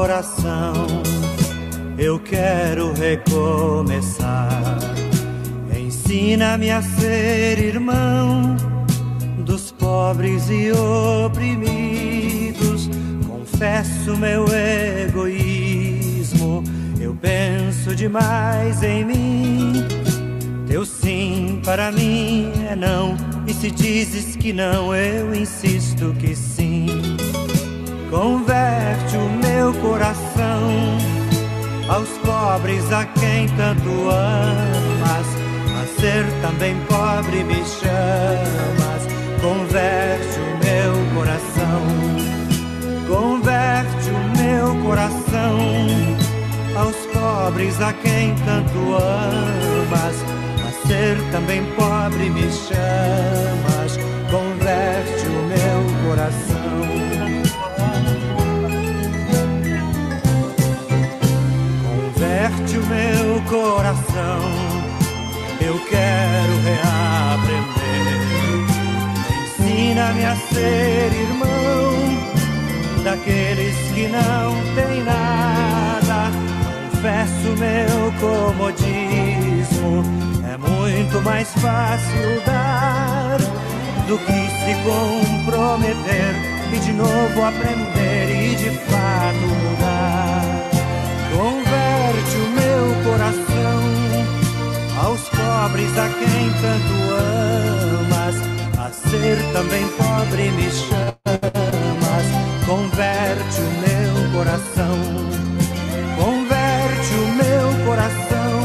coração. Eu quero recomeçar. Ensina-me a ser irmão dos pobres e oprimidos. Confesso meu egoísmo. Eu penso demais em mim. Teu sim para mim é não. E se dizes que não, eu insisto que sim. Converte o meu coração aos pobres a quem tanto amas. A ser também pobre me chamas. Converte o meu coração, converte o meu coração aos pobres a quem tanto amas. A ser também pobre me chamas. Converte o meu coração. Converte o meu coração. Eu quero reaprender. Ensina-me a ser irmão daqueles que não têm nada. Confesso meu comodismo. É muito mais fácil dar do que se comprometer e de novo aprender e de fato mudar meu coração aos pobres a quem tanto amas, a ser também pobre me chamas. Converte o meu coração, converte o meu coração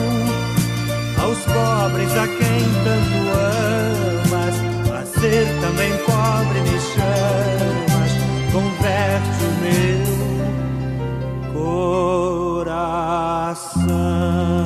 aos pobres a quem tanto amas, a ser também pobre me chamas. Converte o meu coração. love.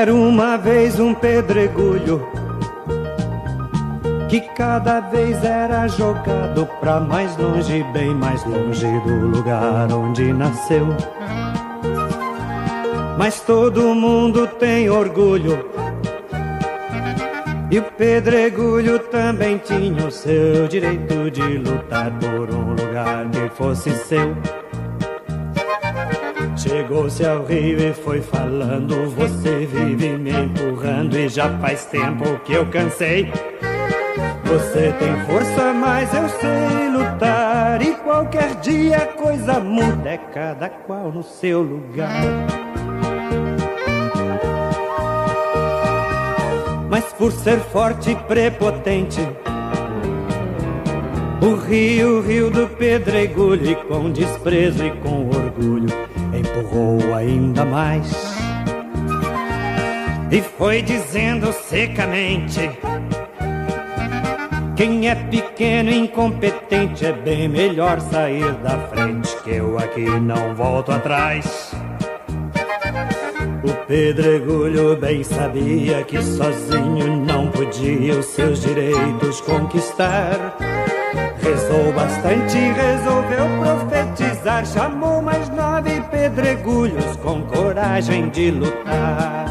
Era uma vez um pedregulho que cada vez era jogado pra mais longe, bem mais longe do lugar onde nasceu. Mas todo mundo tem orgulho. E o pedregulho também tinha o seu direito de lutar por um lugar que fosse seu. Chegou-se ao rio e foi falando. Você vive me empurrando e já faz tempo que eu cansei. Você tem força, mas eu sei lutar. E qualquer dia a coisa muda, é cada qual no seu lugar. Mas por ser forte e prepotente, o rio, rio do pedregulho, e com desprezo e com orgulho, empurrou ainda mais. E foi dizendo secamente: Quem é pequeno e incompetente é bem melhor sair da frente, que eu aqui não volto atrás. O pedregulho bem sabia que sozinho não podia os seus direitos conquistar. Rezou bastante e resolveu profetizar. Chamou mais nove pedregulhos com coragem de lutar.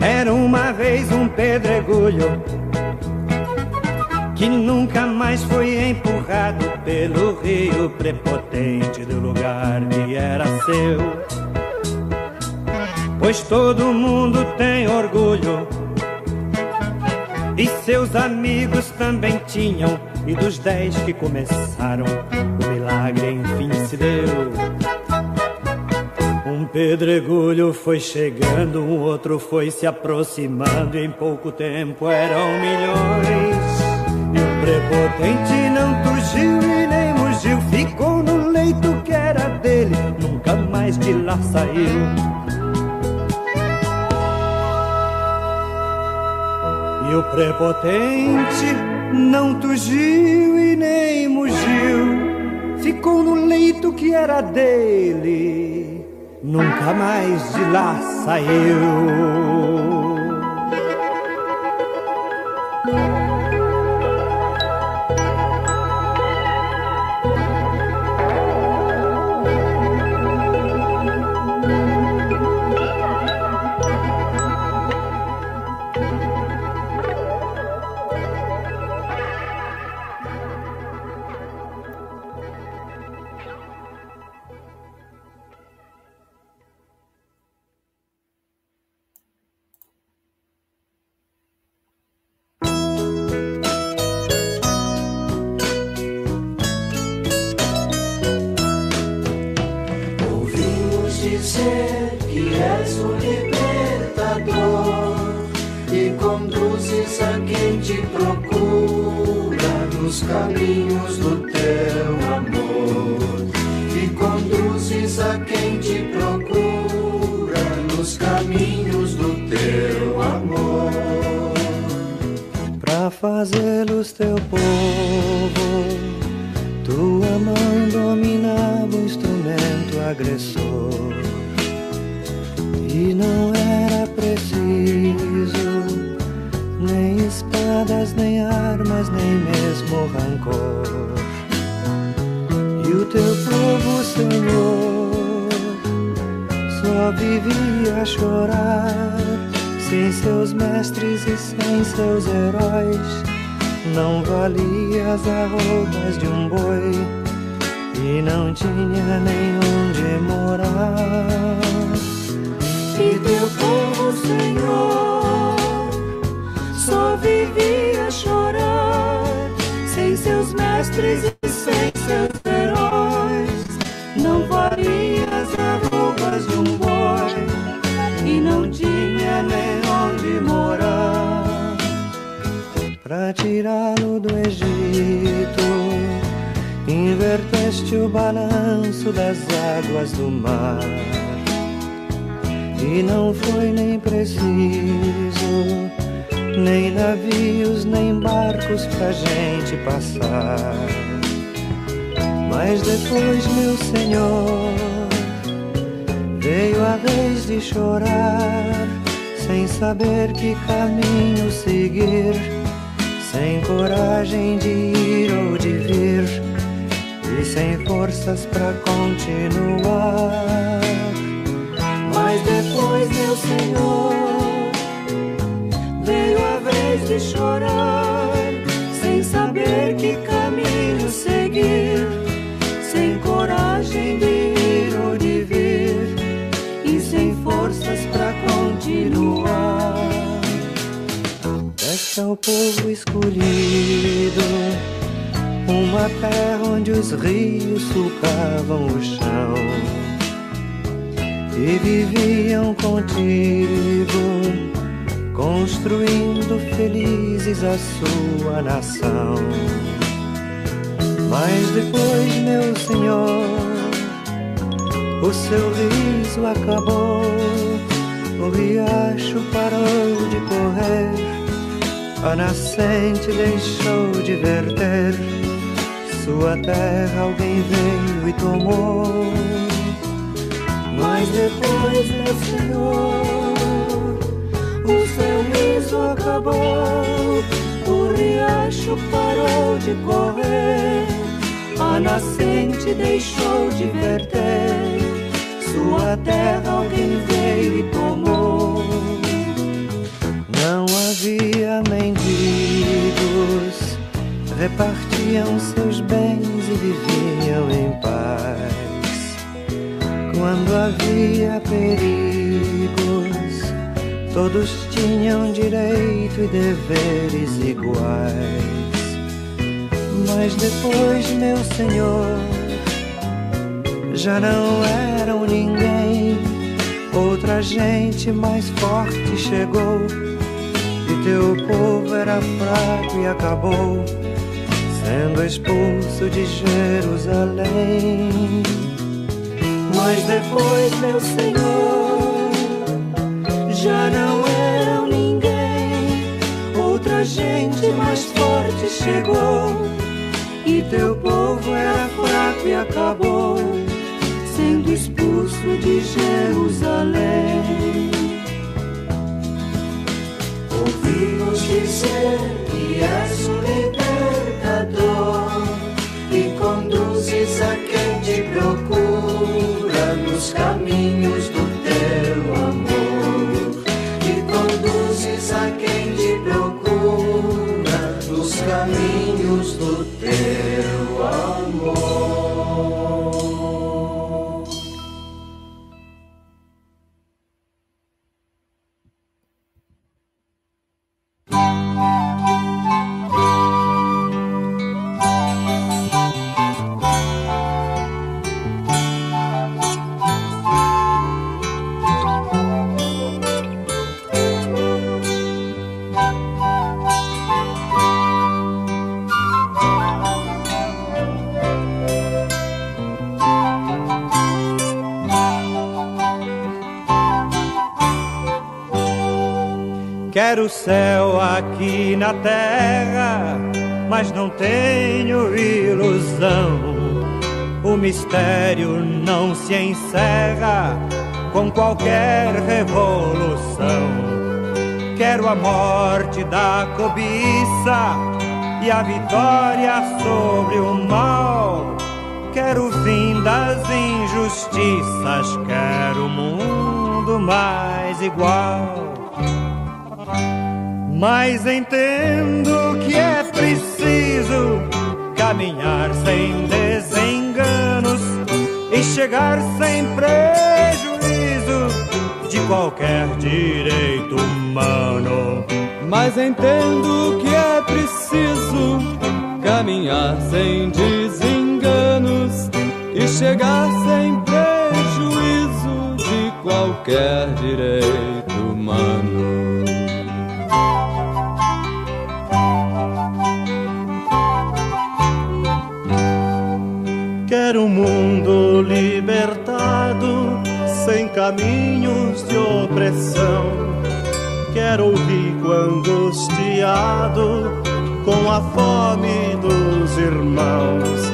Era uma vez um pedregulho que nunca mais foi empurrado pelo rio prepotente do lugar que era seu. Pois todo mundo tem orgulho e seus amigos também tinham. E dos dez que começaram, o milagre enfim se deu. Um pedregulho foi chegando, um outro foi se aproximando. E em pouco tempo eram milhões. E o prepotente não fugiu e nem mugiu. Ficou no leito que era dele, nunca mais de lá saiu. E o prepotente não tugiu e nem mugiu, ficou no leito que era dele, nunca mais de lá saiu. águas do mar. E não foi nem preciso, nem navios, nem barcos pra gente passar. Mas depois, meu Senhor, veio a vez de chorar, sem saber que caminho seguir, sem coragem de ir ou de vir e sem forças para continuar. Mas depois, meu Senhor, veio a vez de chorar, sem saber que caminho seguir, sem coragem de ir ou de vir, e sem forças para continuar. Deixa o povo escolhido uma terra onde os rios sulcavam o chão. E viviam contigo, construindo felizes a sua nação. Mas depois, meu Senhor, o seu riso acabou, o riacho parou de correr, a nascente deixou de verter sua terra alguém veio e tomou. Mas depois, meu Senhor, o seu riso acabou, o riacho parou de correr, a nascente deixou de verter. Sua terra alguém veio e tomou. Não havia mendigos repartidos vendiam seus bens e viviam em paz. Quando havia perigos, todos tinham direito e deveres iguais. Mas depois, meu senhor, já não eram ninguém. Outra gente mais forte chegou. E teu povo era fraco e acabou sendo expulso de Jerusalém. Mas depois, meu Senhor, já não eram ninguém. Outra gente mais forte chegou, e teu povo era fraco e acabou, sendo expulso de Jerusalém. Ouvimos dizer que és o conduzes a quem te procura nos caminhos do teu amor. E conduzes a quem te procura nos caminhos do teu Quero o céu aqui na terra, mas não tenho ilusão. O mistério não se encerra com qualquer revolução. Quero a morte da cobiça e a vitória sobre o mal. Quero o fim das injustiças, quero o mundo mais igual. Mas entendo que é preciso caminhar sem desenganos e chegar sem prejuízo de qualquer direito humano. Mas entendo que é preciso caminhar sem desenganos e chegar sem prejuízo de qualquer direito humano. Quero um mundo libertado, sem caminhos de opressão. Quero o rico angustiado, com a fome dos irmãos.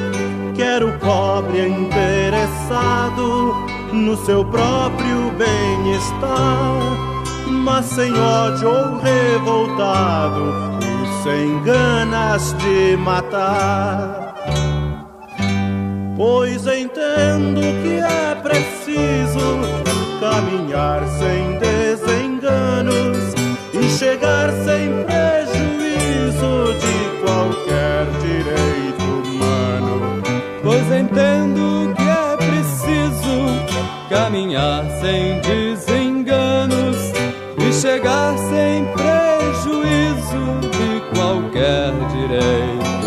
Quero o pobre interessado no seu próprio bem-estar, mas sem ódio ou revoltado e sem ganas de matar. Pois entendo que é preciso caminhar sem desenganos e chegar sem prejuízo de qualquer direito humano. Pois entendo que é preciso caminhar sem desenganos e chegar sem prejuízo de qualquer direito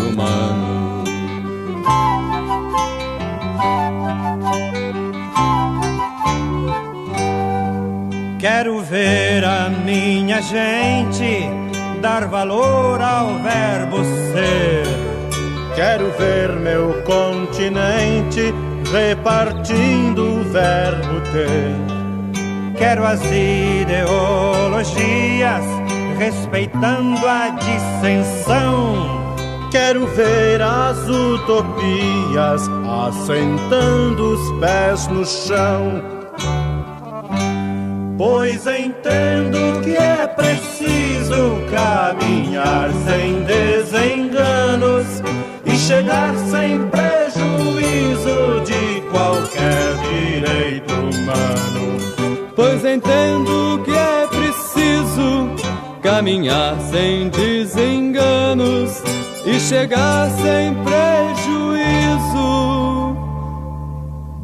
Quero ver a minha gente dar valor ao verbo ser. Quero ver meu continente repartindo o verbo ter. Quero as ideologias respeitando a dissensão. Quero ver as utopias assentando os pés no chão. Pois entendo que é preciso caminhar sem desenganos e chegar sem prejuízo de qualquer direito humano. Pois entendo que é preciso caminhar sem desenganos e chegar sem prejuízo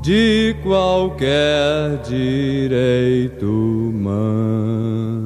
de qualquer direito humano.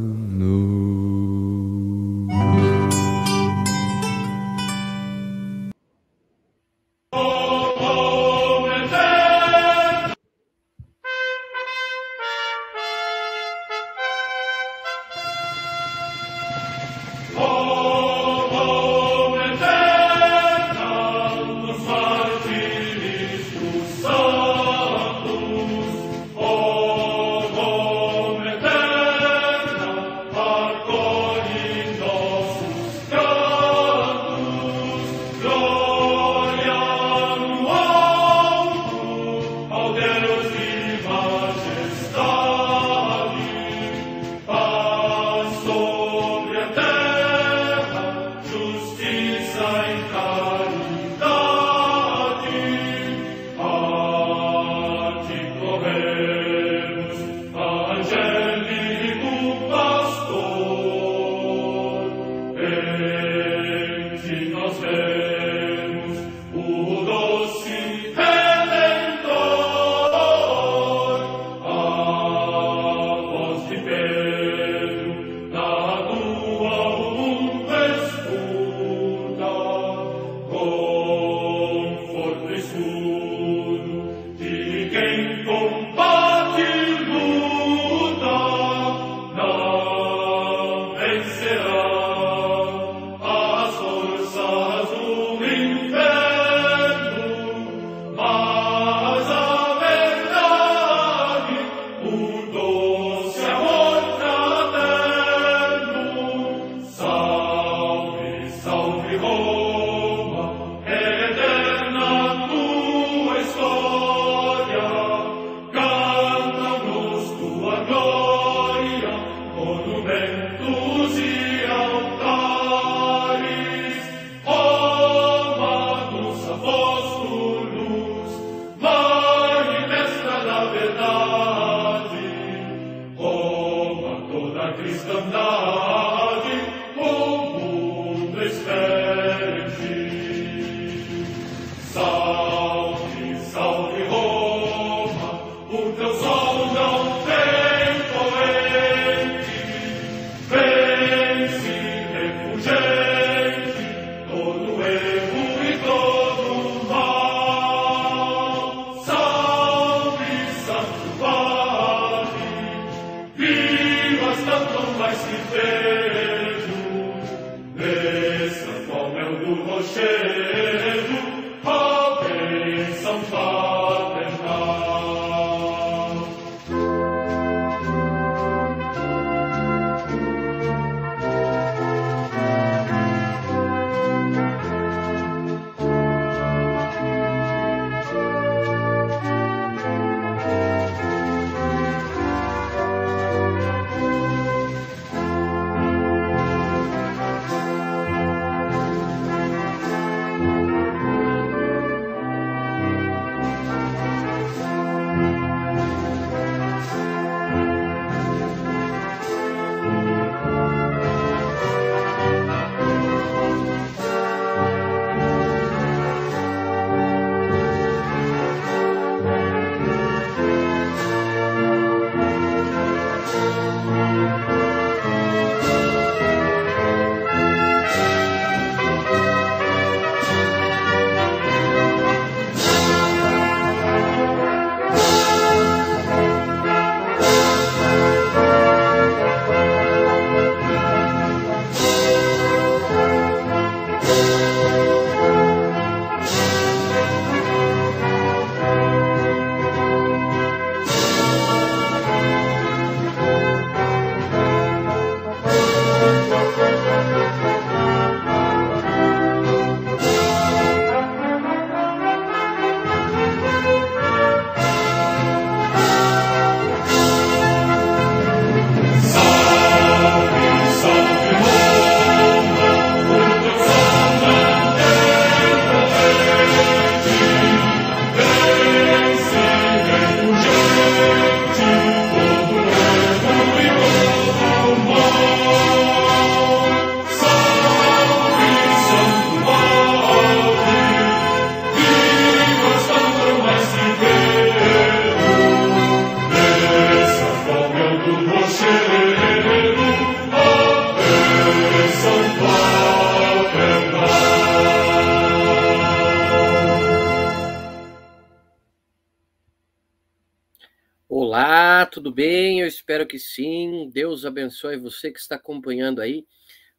Que sim. Deus abençoe você que está acompanhando aí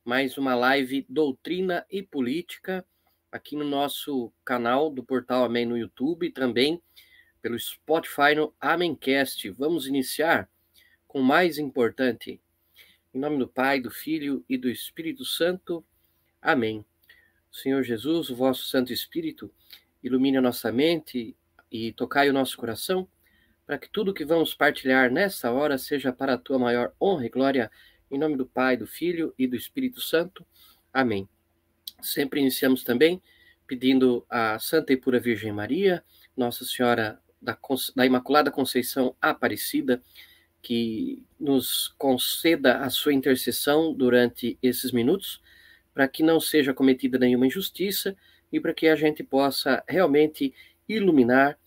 mais uma live Doutrina e Política aqui no nosso canal do Portal Amém no YouTube e também pelo Spotify no Amencast. Vamos iniciar com o mais importante. Em nome do Pai, do Filho e do Espírito Santo. Amém. Senhor Jesus, o vosso Santo Espírito, ilumine a nossa mente e tocai o nosso coração para que tudo que vamos partilhar nessa hora seja para a tua maior honra e glória, em nome do Pai, do Filho e do Espírito Santo. Amém. Sempre iniciamos também pedindo à Santa e Pura Virgem Maria, Nossa Senhora da, da Imaculada Conceição Aparecida, que nos conceda a sua intercessão durante esses minutos, para que não seja cometida nenhuma injustiça e para que a gente possa realmente iluminar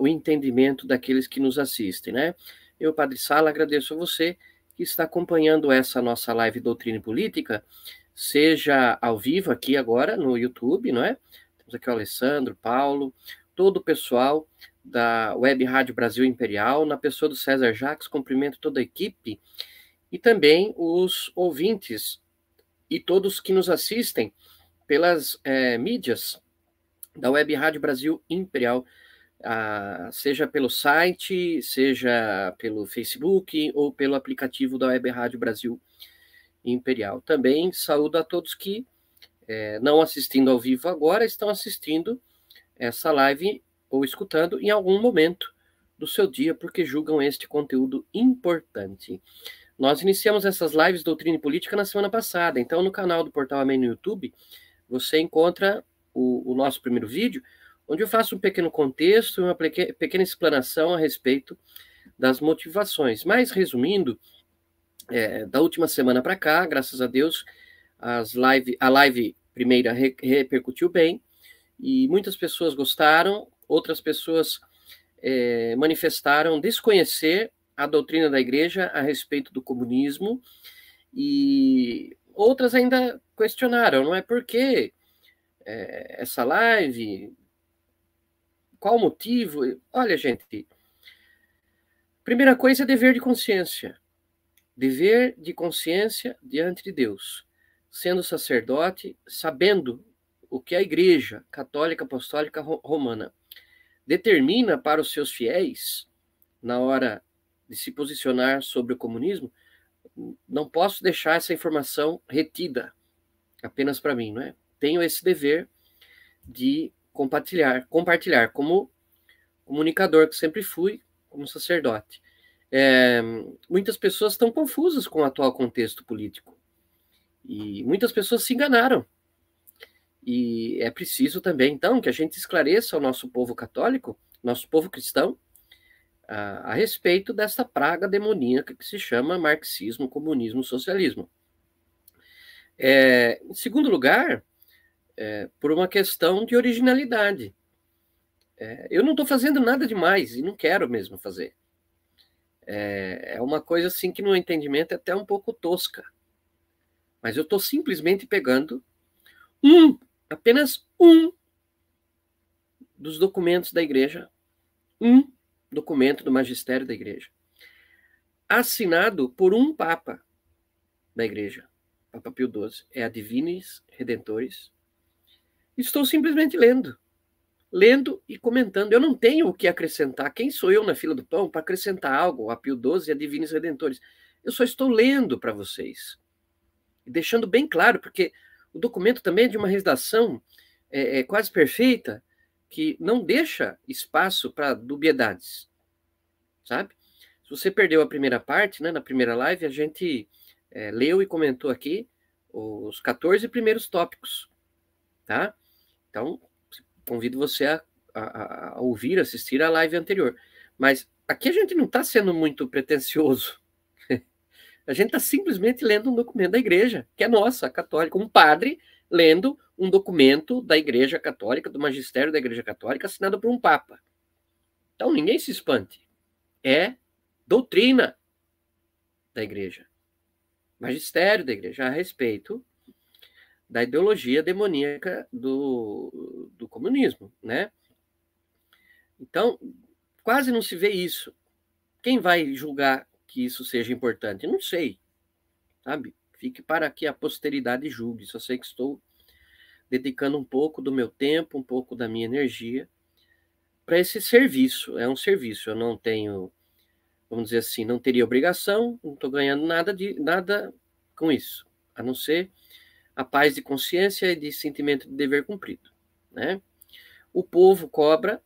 o entendimento daqueles que nos assistem, né? Eu, Padre Sala, agradeço a você que está acompanhando essa nossa live Doutrina e Política, seja ao vivo aqui agora no YouTube, não é? Temos aqui o Alessandro, Paulo, todo o pessoal da Web Rádio Brasil Imperial, na pessoa do César Jacques, cumprimento toda a equipe e também os ouvintes e todos que nos assistem pelas é, mídias da Web Rádio Brasil Imperial ah, seja pelo site, seja pelo Facebook ou pelo aplicativo da Web Rádio Brasil Imperial. Também saúdo a todos que, é, não assistindo ao vivo agora, estão assistindo essa live ou escutando em algum momento do seu dia, porque julgam este conteúdo importante. Nós iniciamos essas lives Doutrina e Política na semana passada, então no canal do Portal Amém no YouTube, você encontra o, o nosso primeiro vídeo, onde eu faço um pequeno contexto uma pequena explanação a respeito das motivações. Mas, resumindo, é, da última semana para cá, graças a Deus, as live, a live primeira re, repercutiu bem e muitas pessoas gostaram, outras pessoas é, manifestaram desconhecer a doutrina da igreja a respeito do comunismo e outras ainda questionaram, não é? Por que é, essa live qual o motivo? Olha, gente, primeira coisa é dever de consciência. Dever de consciência diante de Deus. Sendo sacerdote, sabendo o que a Igreja Católica Apostólica Romana determina para os seus fiéis na hora de se posicionar sobre o comunismo, não posso deixar essa informação retida apenas para mim, não é? Tenho esse dever de compartilhar, compartilhar como comunicador que sempre fui, como sacerdote. É, muitas pessoas estão confusas com o atual contexto político e muitas pessoas se enganaram. E é preciso também, então, que a gente esclareça ao nosso povo católico, nosso povo cristão, a, a respeito dessa praga demoníaca que se chama marxismo, comunismo, socialismo. É, em segundo lugar, é, por uma questão de originalidade. É, eu não estou fazendo nada demais e não quero mesmo fazer. É, é uma coisa assim que no entendimento é até um pouco tosca. Mas eu estou simplesmente pegando um, apenas um dos documentos da igreja, um documento do magistério da igreja, assinado por um papa da igreja, Papa Pio XII, é a Divinis Redentores Estou simplesmente lendo. Lendo e comentando. Eu não tenho o que acrescentar. Quem sou eu na fila do pão para acrescentar algo a Pio XII e a Divinos Redentores? Eu só estou lendo para vocês. Deixando bem claro, porque o documento também é de uma redação é, é quase perfeita, que não deixa espaço para dubiedades. Sabe? Se você perdeu a primeira parte, né, na primeira live, a gente é, leu e comentou aqui os 14 primeiros tópicos, tá? Então, convido você a, a, a ouvir, assistir a live anterior. Mas aqui a gente não está sendo muito pretencioso. a gente está simplesmente lendo um documento da igreja, que é nossa, católica, um padre lendo um documento da igreja católica, do magistério da igreja católica, assinado por um papa. Então ninguém se espante. É doutrina da igreja. Magistério da igreja a respeito da ideologia demoníaca do, do comunismo, né? Então, quase não se vê isso quem vai julgar que isso seja importante? Não sei, sabe? Fique para que a posteridade julgue. Só sei que estou dedicando um pouco do meu tempo, um pouco da minha energia para esse serviço. É um serviço. Eu não tenho, vamos dizer assim, não teria obrigação, não estou ganhando nada de nada com isso, a não ser a paz de consciência e de sentimento de dever cumprido, né? O povo cobra,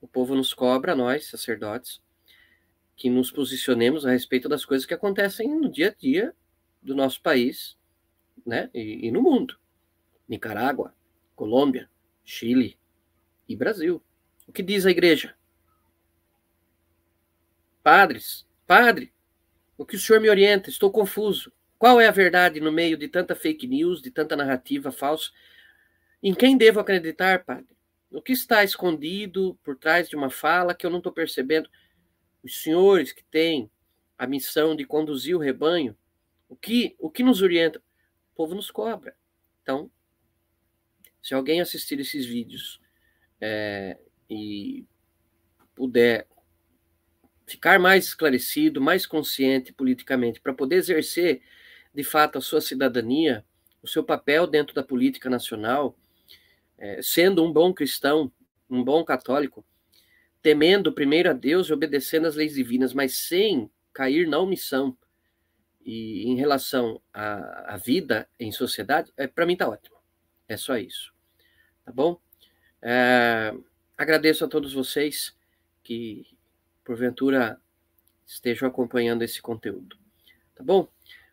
o povo nos cobra, nós, sacerdotes, que nos posicionemos a respeito das coisas que acontecem no dia a dia do nosso país, né? E, e no mundo. Nicarágua, Colômbia, Chile e Brasil. O que diz a igreja? Padres, padre, o que o senhor me orienta? Estou confuso. Qual é a verdade no meio de tanta fake news, de tanta narrativa falsa? Em quem devo acreditar, padre? O que está escondido por trás de uma fala que eu não estou percebendo? Os senhores que têm a missão de conduzir o rebanho, o que, o que nos orienta? O povo nos cobra. Então, se alguém assistir esses vídeos é, e puder ficar mais esclarecido, mais consciente politicamente, para poder exercer de fato a sua cidadania, o seu papel dentro da política nacional, é, sendo um bom cristão, um bom católico, temendo primeiro a Deus e obedecendo às leis divinas, mas sem cair na omissão e em relação à, à vida em sociedade, é, para mim tá ótimo. É só isso. Tá bom? É, agradeço a todos vocês que, porventura, estejam acompanhando esse conteúdo. Tá bom?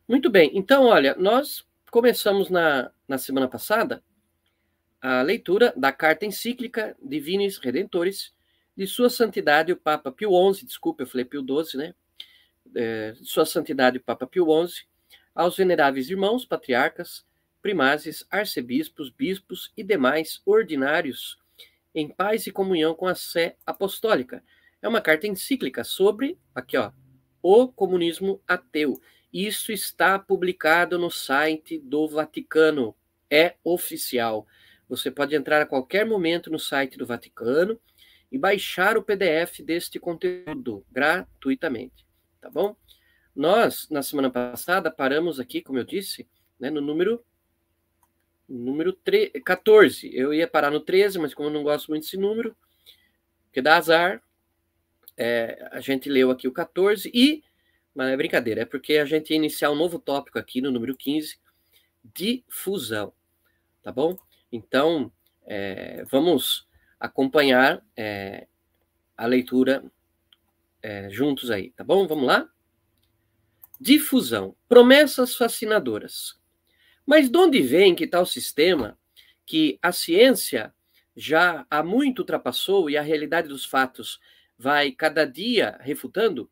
Muito bem, então, olha, nós começamos na, na semana passada a leitura da carta encíclica Divinis Redentores de Sua Santidade o Papa Pio XI, desculpa, eu falei Pio XII, né? É, Sua Santidade o Papa Pio XI, aos veneráveis irmãos, patriarcas, primazes, arcebispos, bispos e demais ordinários em paz e comunhão com a sé apostólica. É uma carta encíclica sobre, aqui ó, o comunismo ateu isso está publicado no site do Vaticano. É oficial. Você pode entrar a qualquer momento no site do Vaticano e baixar o PDF deste conteúdo gratuitamente, tá bom? Nós, na semana passada, paramos aqui, como eu disse, né, no número número 14. Eu ia parar no 13, mas como eu não gosto muito desse número, que dá azar, é, a gente leu aqui o 14 e mas é brincadeira, é porque a gente ia iniciar um novo tópico aqui no número 15, difusão, tá bom? Então, é, vamos acompanhar é, a leitura é, juntos aí, tá bom? Vamos lá? Difusão, promessas fascinadoras. Mas de onde vem que tal sistema que a ciência já há muito ultrapassou e a realidade dos fatos vai cada dia refutando?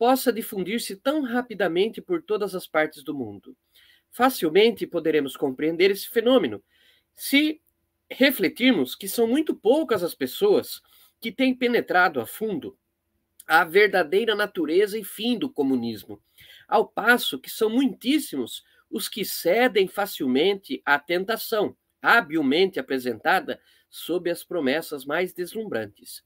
Possa difundir-se tão rapidamente por todas as partes do mundo. Facilmente poderemos compreender esse fenômeno se refletirmos que são muito poucas as pessoas que têm penetrado a fundo a verdadeira natureza e fim do comunismo, ao passo que são muitíssimos os que cedem facilmente à tentação, habilmente apresentada sob as promessas mais deslumbrantes.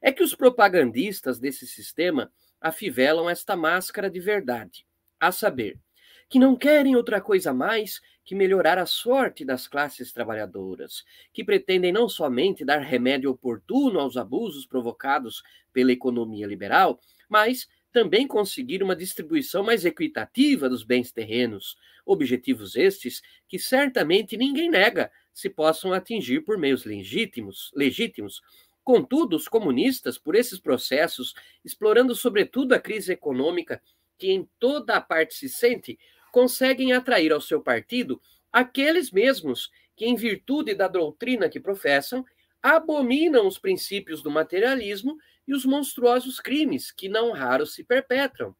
É que os propagandistas desse sistema afivelam esta máscara de verdade, a saber, que não querem outra coisa mais que melhorar a sorte das classes trabalhadoras, que pretendem não somente dar remédio oportuno aos abusos provocados pela economia liberal, mas também conseguir uma distribuição mais equitativa dos bens terrenos, objetivos estes que certamente ninguém nega se possam atingir por meios legítimos, legítimos Contudo, os comunistas, por esses processos, explorando sobretudo a crise econômica que em toda a parte se sente, conseguem atrair ao seu partido aqueles mesmos que, em virtude da doutrina que professam, abominam os princípios do materialismo e os monstruosos crimes que não raro se perpetram.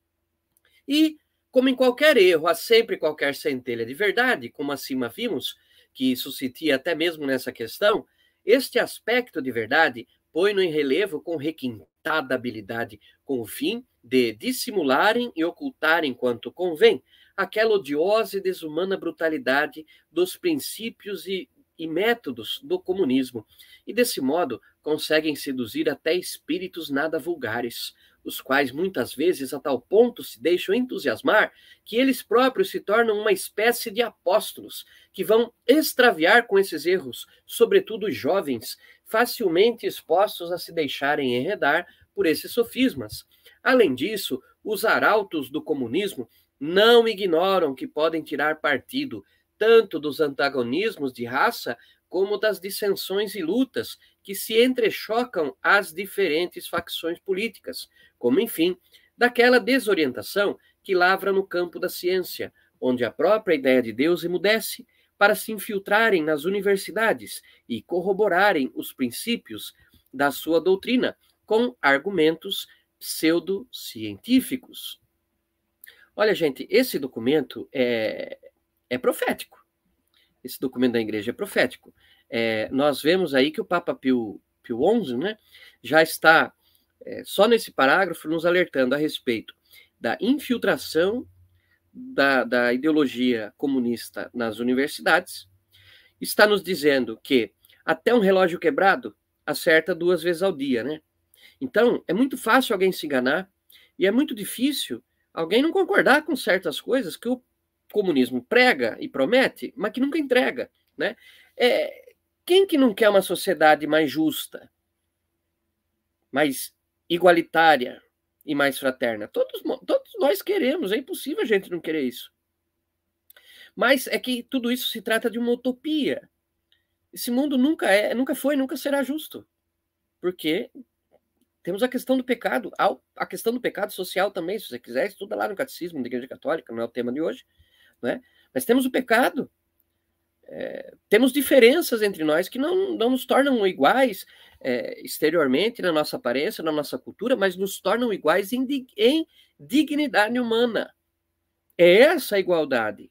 E, como em qualquer erro, há sempre qualquer centelha de verdade, como acima vimos, que suscitia até mesmo nessa questão, este aspecto de verdade põe-no em relevo com requintada habilidade, com o fim de dissimularem e ocultarem quanto convém aquela odiosa e desumana brutalidade dos princípios e e métodos do comunismo, e desse modo conseguem seduzir até espíritos nada vulgares, os quais muitas vezes a tal ponto se deixam entusiasmar que eles próprios se tornam uma espécie de apóstolos que vão extraviar com esses erros, sobretudo os jovens, facilmente expostos a se deixarem enredar por esses sofismas. Além disso, os arautos do comunismo não ignoram que podem tirar partido tanto dos antagonismos de raça como das dissensões e lutas que se entrechocam às diferentes facções políticas, como, enfim, daquela desorientação que lavra no campo da ciência, onde a própria ideia de Deus emudece para se infiltrarem nas universidades e corroborarem os princípios da sua doutrina com argumentos pseudocientíficos. Olha, gente, esse documento é, é profético. Esse documento da igreja é profético. É, nós vemos aí que o Papa Pio, Pio XI né, já está, é, só nesse parágrafo, nos alertando a respeito da infiltração da, da ideologia comunista nas universidades, está nos dizendo que até um relógio quebrado acerta duas vezes ao dia, né? Então, é muito fácil alguém se enganar e é muito difícil alguém não concordar com certas coisas que o comunismo prega e promete, mas que nunca entrega, né? É, quem que não quer uma sociedade mais justa, mais igualitária e mais fraterna? Todos, todos nós queremos, é impossível a gente não querer isso. Mas é que tudo isso se trata de uma utopia. Esse mundo nunca é, nunca foi, nunca será justo. Porque temos a questão do pecado, a questão do pecado social também, se você quiser, estuda lá no Catecismo da Igreja Católica, não é o tema de hoje, né? Mas temos o pecado, é, temos diferenças entre nós que não, não nos tornam iguais é, exteriormente, na nossa aparência, na nossa cultura, mas nos tornam iguais em, em dignidade humana. É essa a igualdade.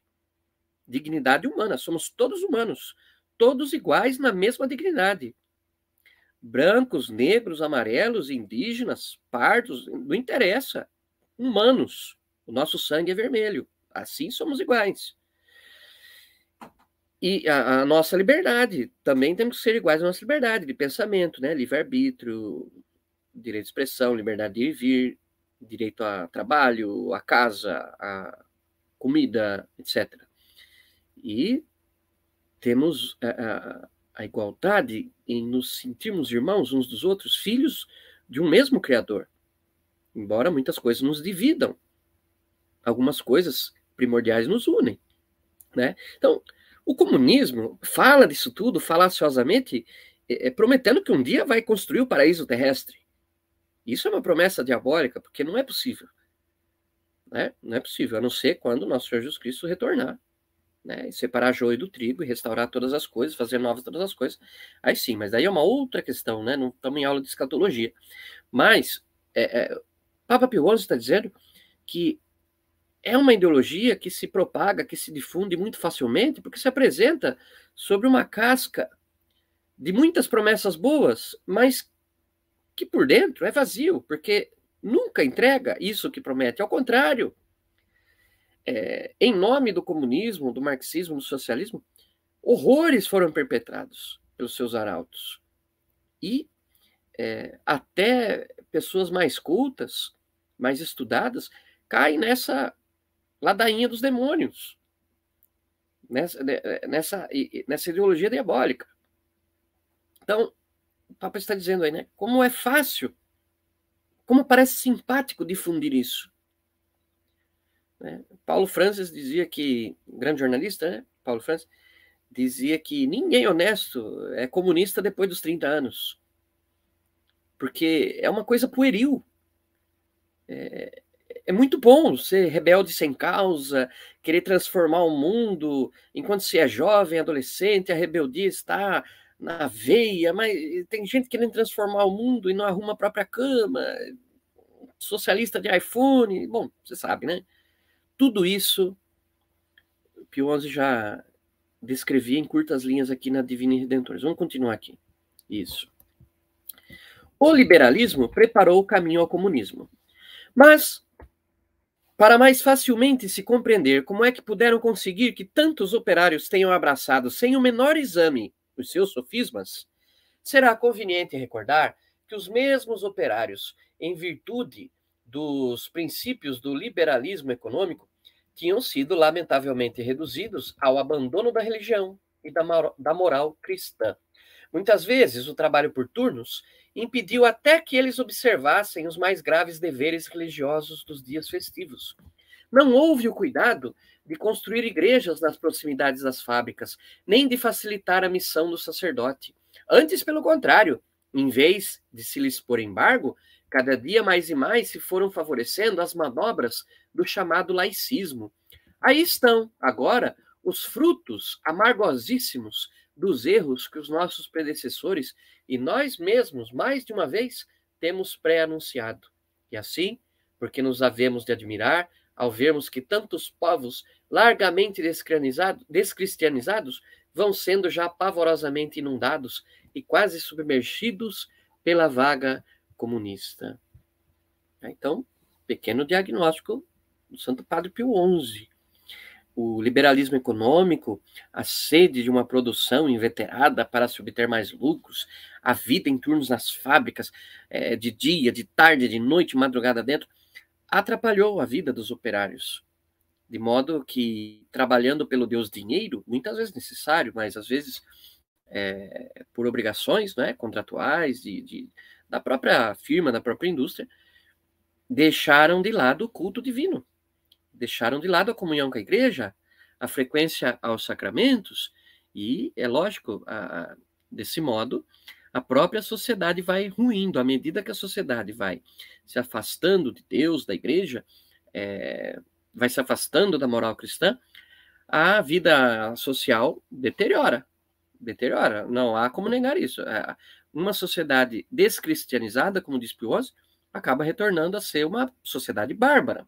Dignidade humana. Somos todos humanos, todos iguais na mesma dignidade brancos, negros, amarelos, indígenas, pardos, não interessa. Humanos. O nosso sangue é vermelho. Assim somos iguais. E a, a, nossa liberdade, também temos que ser iguais à nossa liberdade de pensamento, né? Livre-arbítrio, direito de expressão, liberdade de ir e vir, direito a trabalho, a casa, a comida, etc. E temos a, a igualdade em nos sentirmos irmãos uns dos outros, filhos de um mesmo Criador. Embora muitas coisas nos dividam, algumas coisas primordiais nos unem. Né? Então, o comunismo fala disso tudo falaciosamente, é, é, prometendo que um dia vai construir o paraíso terrestre. Isso é uma promessa diabólica, porque não é possível. Né? Não é possível, a não ser quando nosso Senhor Jesus Cristo retornar né? E separar joio do trigo e restaurar todas as coisas, fazer novas todas as coisas. Aí sim, mas daí é uma outra questão, né? Não estamos em aula de escatologia. Mas é, é, Papa Pio XI está dizendo que é uma ideologia que se propaga, que se difunde muito facilmente, porque se apresenta sobre uma casca de muitas promessas boas, mas que por dentro é vazio, porque nunca entrega isso que promete. Ao contrário, é, em nome do comunismo, do marxismo, do socialismo, horrores foram perpetrados pelos seus arautos. E é, até pessoas mais cultas, mais estudadas, caem nessa ladainha dos demônios, nessa, né, nessa, nessa ideologia diabólica. Então, o Papa está dizendo aí, né? Como é fácil, como parece simpático difundir isso. Né? Paulo Francis dizia que, grande jornalista, né? Paulo Francis, dizia que ninguém honesto é comunista depois dos 30 anos. Porque é uma coisa pueril. É, é muito bom ser rebelde sem causa, querer transformar o mundo, enquanto se é jovem, adolescente, a rebeldia está na veia, mas tem gente querendo transformar o mundo e não arruma a própria cama, socialista de iPhone, bom, você sabe, né? Tudo isso, Pio XI já descrevia em curtas linhas aqui na Divina Redentores. Vamos continuar aqui. Isso. O liberalismo preparou o caminho ao comunismo. Mas, Para mais facilmente se compreender como é que puderam conseguir que tantos operários tenham abraçado sem o menor exame os seus sofismas, será conveniente recordar que os mesmos operários, em virtude dos princípios do liberalismo econômico, tinham sido lamentavelmente reduzidos ao abandono da religião e da moral cristã. Muitas vezes, o trabalho por turnos impediu até que eles observassem os mais graves deveres religiosos dos dias festivos. Não houve o cuidado de construir igrejas nas proximidades das fábricas, nem de facilitar a missão do sacerdote. Antes, pelo contrário, em vez de se lhes pôr embargo, cada dia mais e mais se foram favorecendo as manobras do chamado laicismo. Aí estão, agora, os frutos amargosíssimos dos erros que os nossos predecessores e nós mesmos, mais de uma vez, temos pré-anunciado. E assim, porque nos havemos de admirar ao vermos que tantos povos largamente descristianizados vão sendo já pavorosamente inundados e quase submergidos pela vaga comunista. Então, pequeno diagnóstico do Santo Padre Pio XI o liberalismo econômico, a sede de uma produção inveterada para se obter mais lucros, a vida em turnos nas fábricas, é, de dia, de tarde, de noite, madrugada dentro, atrapalhou a vida dos operários. De modo que, trabalhando pelo Deus dinheiro, muitas vezes necessário, mas às vezes é, por obrigações né, contratuais de, de, da própria firma, da própria indústria, deixaram de lado o culto divino deixaram de lado a comunhão com a igreja, a frequência aos sacramentos, e é lógico, a, desse modo, a própria sociedade vai ruindo. À medida que a sociedade vai se afastando de Deus, da igreja, é, vai se afastando da moral cristã, a vida social deteriora. Deteriora. Não há como negar isso. É, uma sociedade descristianizada, como diz Pioso, acaba retornando a ser uma sociedade bárbara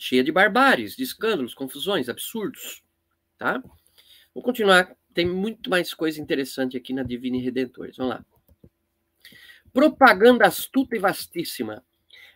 cheia de barbáries, de escândalos, confusões, absurdos, tá? Vou continuar, tem muito mais coisa interessante aqui na Divine Redentores. Vamos lá. Propaganda astuta e vastíssima.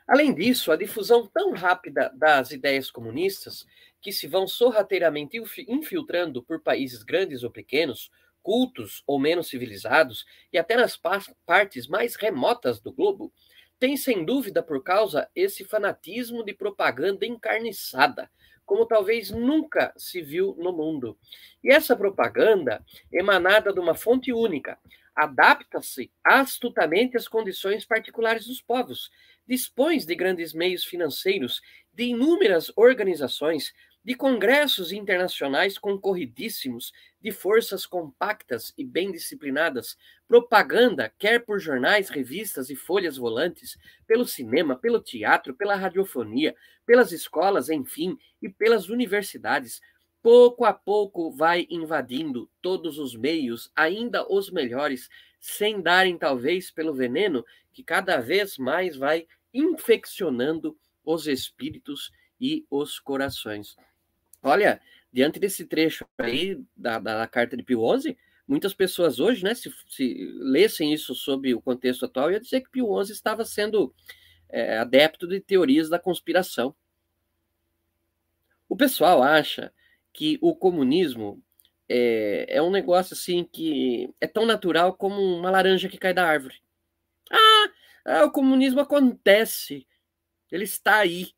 Além disso, a difusão tão rápida das ideias comunistas, que se vão sorrateiramente infiltrando por países grandes ou pequenos, cultos ou menos civilizados, e até nas partes mais remotas do globo, tem sem dúvida por causa esse fanatismo de propaganda encarniçada, como talvez nunca se viu no mundo. E essa propaganda, emanada de uma fonte única, adapta-se astutamente às condições particulares dos povos, dispõe de grandes meios financeiros, de inúmeras organizações, de congressos internacionais concorridíssimos, de forças compactas e bem disciplinadas, propaganda, quer por jornais, revistas e folhas volantes, pelo cinema, pelo teatro, pela radiofonia, pelas escolas, enfim, e pelas universidades, pouco a pouco vai invadindo todos os meios, ainda os melhores, sem darem talvez pelo veneno que cada vez mais vai infeccionando os espíritos e os corações. Olha, diante desse trecho aí da, da carta de Pio XI, muitas pessoas hoje, né, se, se lessem isso sob o contexto atual, ia dizer que Pio XI estava sendo é, adepto de teorias da conspiração. O pessoal acha que o comunismo é, é um negócio assim que é tão natural como uma laranja que cai da árvore. Ah, ah o comunismo acontece. Ele está aí.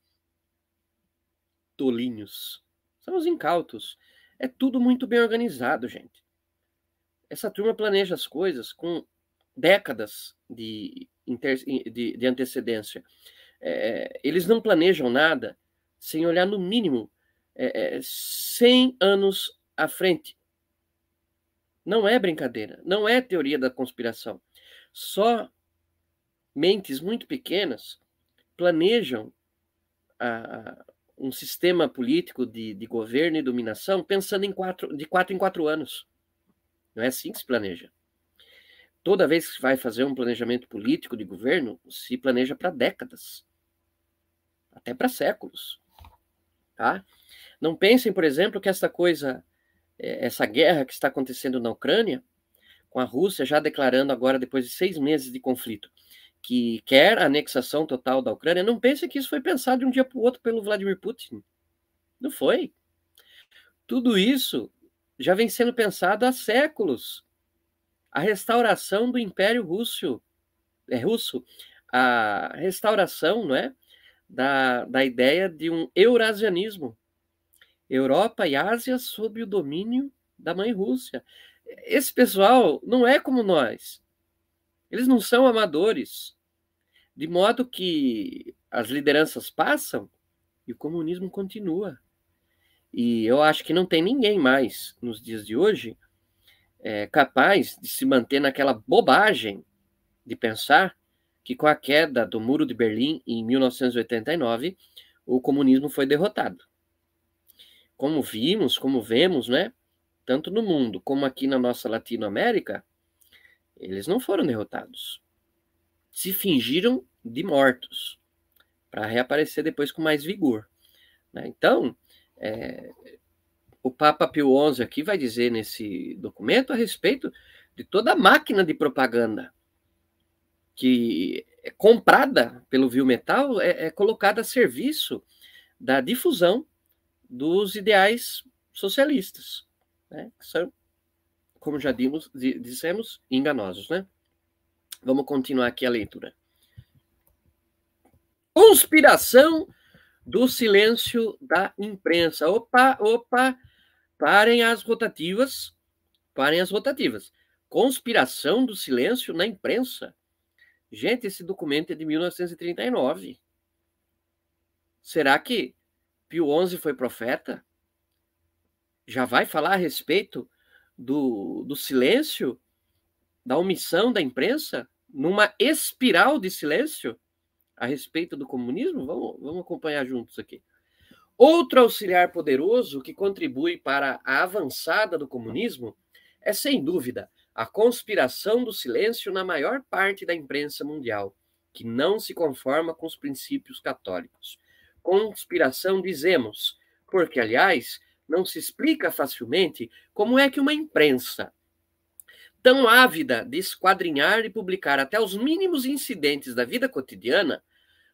Tolinhos. São os incautos. É tudo muito bem organizado, gente. Essa turma planeja as coisas com décadas de, de, de antecedência. É, eles não planejam nada sem olhar no mínimo é, 100 é, anos à frente. Não é brincadeira, não é teoria da conspiração. Só mentes muito pequenas planejam a, um sistema político de, de governo e dominação pensando em quatro, de quatro em quatro anos. Não é assim que se planeja. Toda vez que vai fazer um planejamento político de governo, se planeja para décadas, até para séculos. Tá? Não pensem, por exemplo, que essa coisa, é, essa guerra que está acontecendo na Ucrânia, com a Rússia já declarando agora, depois de seis meses de conflito, que quer a anexação total da Ucrânia, não pense que isso foi pensado de um dia para o outro pelo Vladimir Putin. Não foi. Tudo isso já vem sendo pensado há séculos. A restauração do Império Russo, é russo, a restauração, não é, da, da ideia de um eurasianismo, Europa e Ásia sob o domínio da mãe Rússia. Esse pessoal não é como nós. Eles não são amadores. De modo que as lideranças passam e o comunismo continua. E eu acho que não tem ninguém mais nos dias de hoje é, capaz de se manter naquela bobagem de pensar que com a queda do Muro de Berlim em 1989 o comunismo foi derrotado. Como vimos, como vemos, né? Tanto no mundo como aqui na nossa Latinoamérica, eles não foram derrotados. Se fingiram de mortos para reaparecer depois com mais vigor. Né? Então, é, o Papa Pio XI aqui vai dizer nesse documento a respeito de toda a máquina de propaganda que é comprada pelo Viu Metal, é, é colocada a serviço da difusão dos ideais socialistas, né? que são, como já dimos, dissemos, enganosos. Né? Vamos continuar aqui a leitura. Conspiração do silêncio da imprensa. Opa, opa, parem as rotativas, parem as rotativas. Conspiração do silêncio na imprensa. Gente, esse documento é de 1939. Será que Pio XI foi profeta? Já vai falar a respeito do, do silêncio, da omissão da imprensa, numa espiral de silêncio a respeito do comunismo? Vamos, vamos acompanhar juntos aqui. Outro auxiliar poderoso que contribui para a avançada do comunismo é, sem dúvida, a conspiração do silêncio na maior parte da imprensa mundial, que não se conforma com os princípios católicos. Conspiração, dizemos, porque, aliás, não se explica facilmente como é que uma imprensa, tão ávida de esquadrinhar e publicar até os mínimos incidentes da vida cotidiana,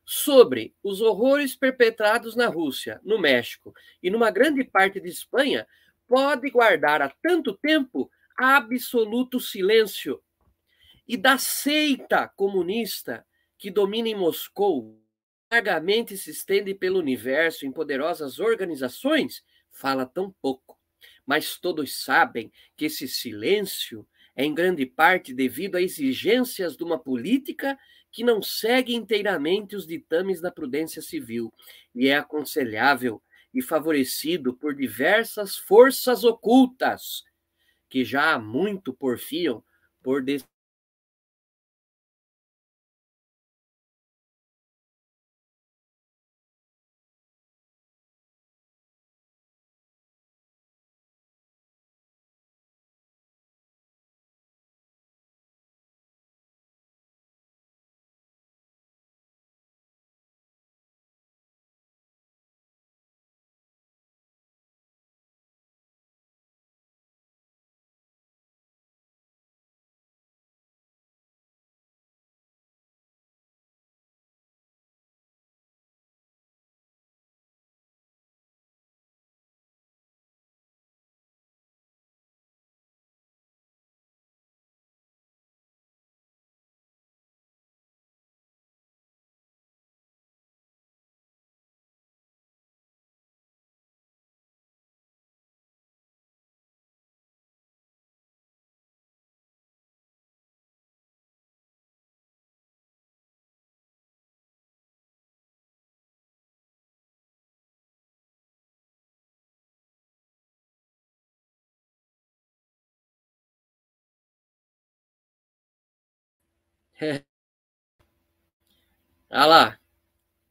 sobre os horrores perpetrados na Rússia, no México e numa grande parte de Espanha, pode guardar há tanto tempo absoluto silêncio. E da seita comunista que domina em Moscou, largamente se estende pelo universo em poderosas organizações, fala tão pouco. Mas todos sabem que esse silêncio é em grande parte devido a exigências de uma política que não segue inteiramente os ditames da prudência civil e é aconselhável e favorecido por diversas forças ocultas que já há muito porfiam por Ah lá,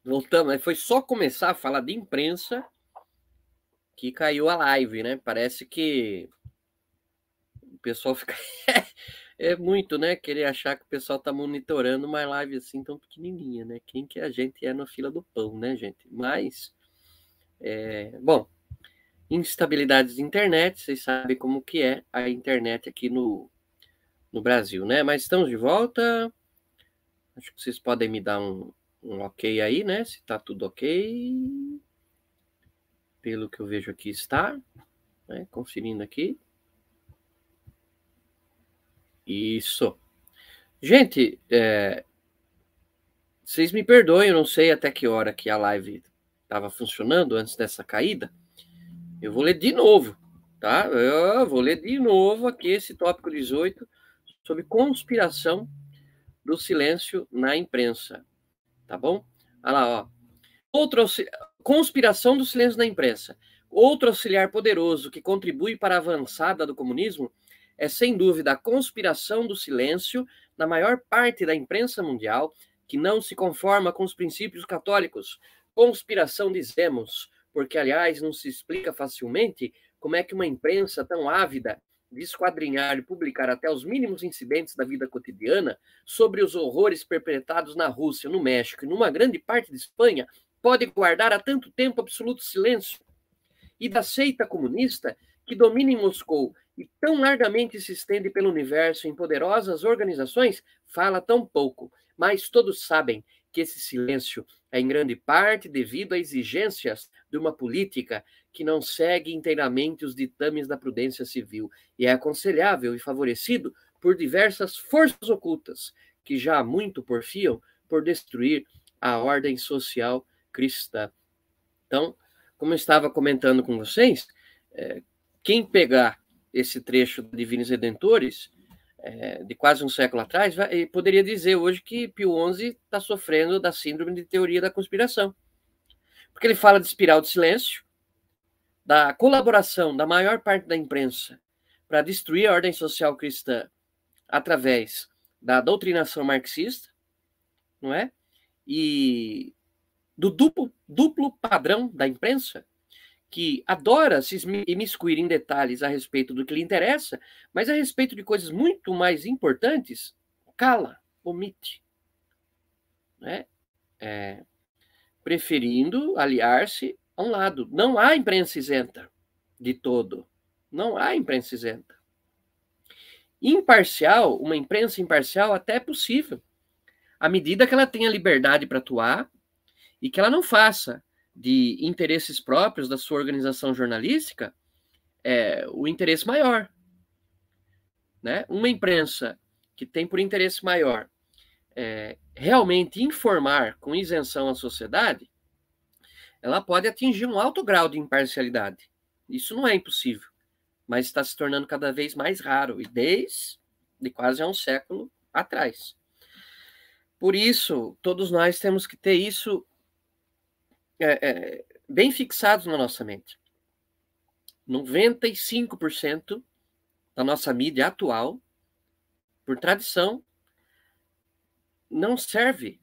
voltamos. Foi só começar a falar de imprensa que caiu a live, né? Parece que o pessoal fica. é muito, né? Querer achar que o pessoal tá monitorando uma live assim tão pequenininha, né? Quem que a gente é na fila do pão, né, gente? Mas, é... bom, instabilidades de internet, vocês sabem como que é a internet aqui no, no Brasil, né? Mas estamos de volta. Acho que vocês podem me dar um, um ok aí, né? Se tá tudo ok. Pelo que eu vejo aqui está. Né? Conferindo aqui. Isso. Gente, é, vocês me perdoem, eu não sei até que hora que a live estava funcionando antes dessa caída. Eu vou ler de novo, tá? Eu vou ler de novo aqui esse tópico 18 sobre conspiração do silêncio na imprensa, tá bom? Olha lá, ó. Outro conspiração do silêncio na imprensa. Outro auxiliar poderoso que contribui para a avançada do comunismo é sem dúvida a conspiração do silêncio na maior parte da imprensa mundial que não se conforma com os princípios católicos. Conspiração, dizemos, porque, aliás, não se explica facilmente como é que uma imprensa tão ávida esquadrinhar e publicar até os mínimos incidentes da vida cotidiana sobre os horrores perpetrados na Rússia, no México e numa grande parte de Espanha, pode guardar há tanto tempo absoluto silêncio. E da seita comunista, que domina em Moscou e tão largamente se estende pelo universo em poderosas organizações, fala tão pouco, mas todos sabem que esse silêncio é em grande parte devido a exigências de uma política que não segue inteiramente os ditames da prudência civil e é aconselhável e favorecido por diversas forças ocultas que já há muito porfiam por destruir a ordem social cristã. Então, como eu estava comentando com vocês, é, quem pegar esse trecho de Divinos Redentores é, de quase um século atrás, vai, poderia dizer hoje que Pio XI está sofrendo da síndrome de teoria da conspiração. Porque ele fala de espiral de silêncio, da colaboração da maior parte da imprensa para destruir a ordem social cristã através da doutrinação marxista, não é? E do duplo, duplo padrão da imprensa, que adora se imiscuir em detalhes a respeito do que lhe interessa, mas a respeito de coisas muito mais importantes, cala, omite. Né? É, preferindo aliar-se a um lado. Não há imprensa isenta de todo. Não há imprensa isenta. Imparcial, uma imprensa imparcial até é possível, à medida que ela tenha liberdade para atuar e que ela não faça de interesses próprios da sua organização jornalística é o interesse maior. Né? Uma imprensa que tem por interesse maior é, realmente informar com isenção a sociedade, ela pode atingir um alto grau de imparcialidade. Isso não é impossível, mas está se tornando cada vez mais raro, e desde de quase há um século atrás. Por isso, todos nós temos que ter isso é, é, bem fixados na nossa mente. 95% da nossa mídia atual, por tradição, não serve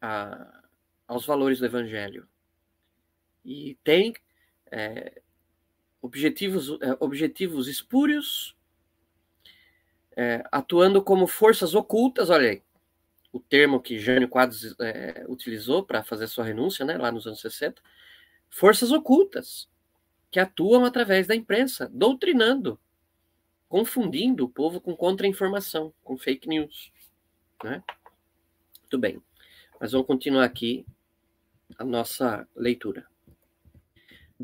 a, aos valores do evangelho. E tem é, objetivos, é, objetivos espúrios, é, atuando como forças ocultas, olha aí, o termo que Jânio Quadros é, utilizou para fazer sua renúncia, né, lá nos anos 60, forças ocultas que atuam através da imprensa, doutrinando, confundindo o povo com contra-informação, com fake news. Né? Muito bem, mas vamos continuar aqui a nossa leitura.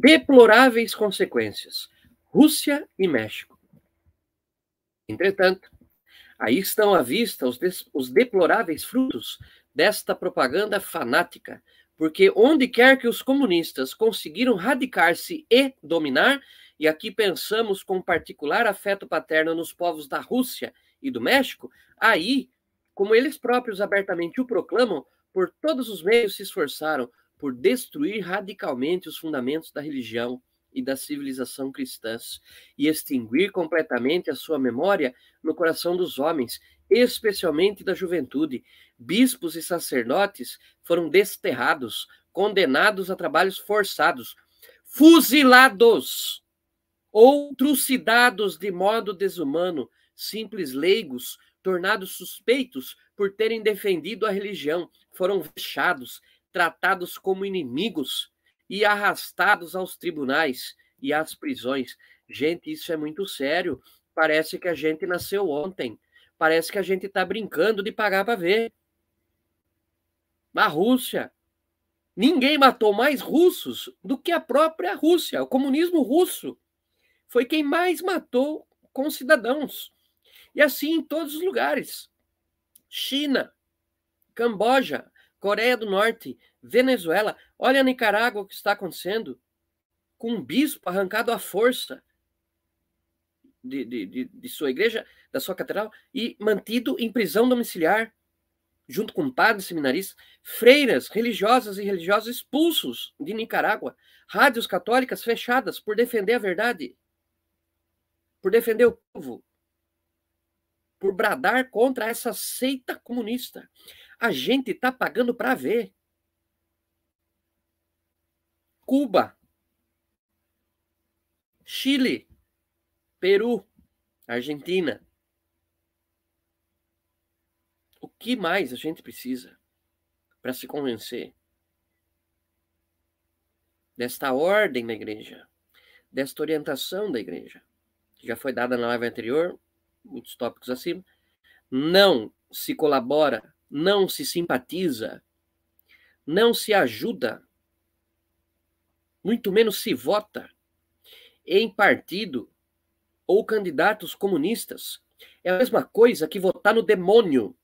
Deploráveis consequências. Rússia e México. Entretanto, Aí estão à vista os, os deploráveis frutos desta propaganda fanática, porque onde quer que os comunistas conseguiram radicar-se e dominar, e aqui pensamos com particular afeto paterno nos povos da Rússia e do México, aí, como eles próprios abertamente o proclamam, por todos os meios se esforçaram por destruir radicalmente os fundamentos da religião, e da civilização cristãs, e extinguir completamente a sua memória no coração dos homens, especialmente da juventude. Bispos e sacerdotes foram desterrados, condenados a trabalhos forçados, fuzilados ou trucidados de modo desumano, simples leigos, tornados suspeitos por terem defendido a religião, foram vexados, tratados como inimigos, e arrastados aos tribunais e às prisões. Gente, isso é muito sério. Parece que a gente nasceu ontem. Parece que a gente está brincando de pagar para ver. Na Rússia, ninguém matou mais russos do que a própria Rússia. O comunismo russo foi quem mais matou cidadãos E assim em todos os lugares. China, Camboja, Coreia do Norte, Venezuela. Olha a Nicarágua o que está acontecendo. Com um bispo arrancado à força de, de, de, de sua igreja, da sua catedral, e mantido em prisão domiciliar, junto com padres seminaristas, freiras religiosas e religiosos expulsos de Nicarágua, rádios católicas fechadas por defender a verdade, por defender o povo, por bradar contra essa seita comunista. A gente está pagando para ver. Cuba, Chile, Peru, Argentina. O que mais a gente precisa para se convencer desta ordem da igreja, desta orientação da igreja, que já foi dada na live anterior, muitos tópicos acima? Não se colabora, não se simpatiza, não se ajuda, muito menos se vota em partido ou candidatos comunistas. É a mesma coisa que votar no demônio.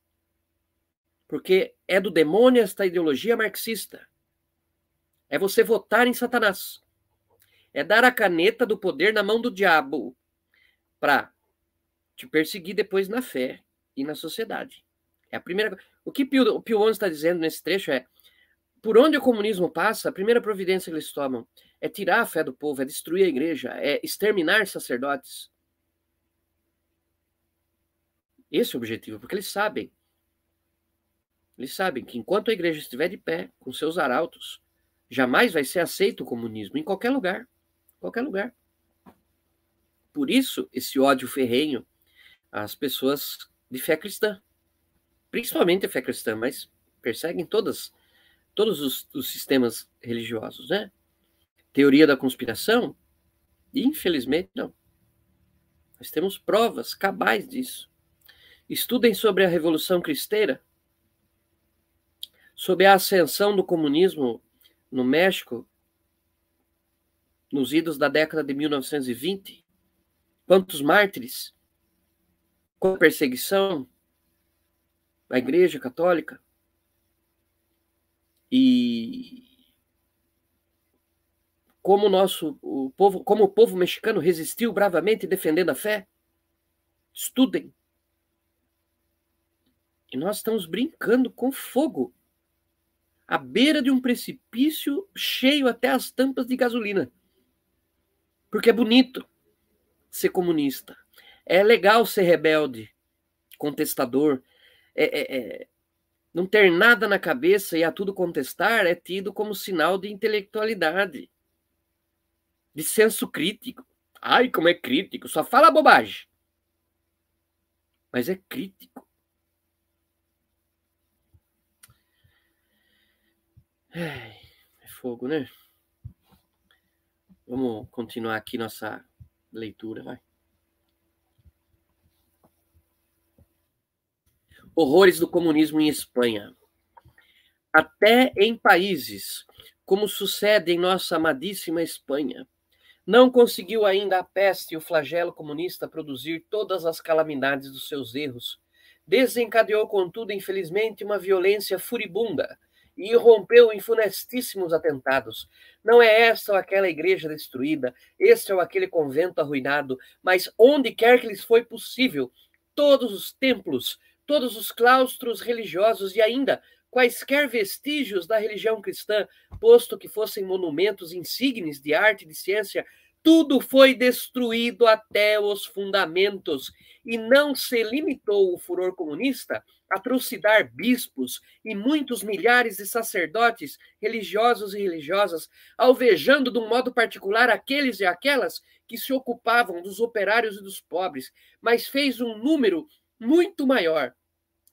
Porque é do demônio esta ideologia marxista. É você votar em Satanás. É dar a caneta do poder na mão do diabo para te perseguir depois na fé e na sociedade. É a primeira O que Pio, o Pio XI está dizendo nesse trecho é por onde o comunismo passa, a primeira providência que eles tomam é tirar a fé do povo, é destruir a igreja, é exterminar sacerdotes. Esse é o objetivo, porque eles sabem. Eles sabem que enquanto a igreja estiver de pé, com seus arautos, jamais vai ser aceito o comunismo em qualquer lugar. Qualquer lugar. Por isso, esse ódio ferrenho às pessoas de fé cristã. Principalmente a fé cristã, mas perseguem todas todos os, os sistemas religiosos, né? Teoria da conspiração? Infelizmente, não. Nós temos provas cabais disso. Estudem sobre a Revolução Cristeira, sobre a ascensão do comunismo no México nos idos da década de 1920. Quantos mártires? Quanta perseguição à Igreja Católica? E como o nosso o povo, como o povo mexicano resistiu bravamente defendendo a fé? Estudem. E nós estamos brincando com fogo à beira de um precipício cheio até as tampas de gasolina. Porque é bonito ser comunista. É legal ser rebelde, contestador. É, é, é, não ter nada na cabeça e a tudo contestar é tido como sinal de intelectualidade, de senso crítico. Ai, como é crítico, só fala bobagem. Mas é crítico. É fogo, né? Vamos continuar aqui nossa leitura, vai. Horrores do comunismo em Espanha. Até em países como sucede em nossa amadíssima Espanha, não conseguiu ainda a peste e o flagelo comunista produzir todas as calamidades dos seus erros. Desencadeou, contudo, infelizmente, uma violência furibunda e irrompeu em funestíssimos atentados. Não é esta ou aquela igreja destruída, este ou aquele convento arruinado, mas onde quer que lhes foi possível, todos os templos, todos os claustros religiosos e ainda quaisquer vestígios da religião cristã, posto que fossem monumentos insignes de arte e de ciência, tudo foi destruído até os fundamentos, e não se limitou o furor comunista a trucidar bispos e muitos milhares de sacerdotes religiosos e religiosas, alvejando de um modo particular aqueles e aquelas que se ocupavam dos operários e dos pobres, mas fez um número muito maior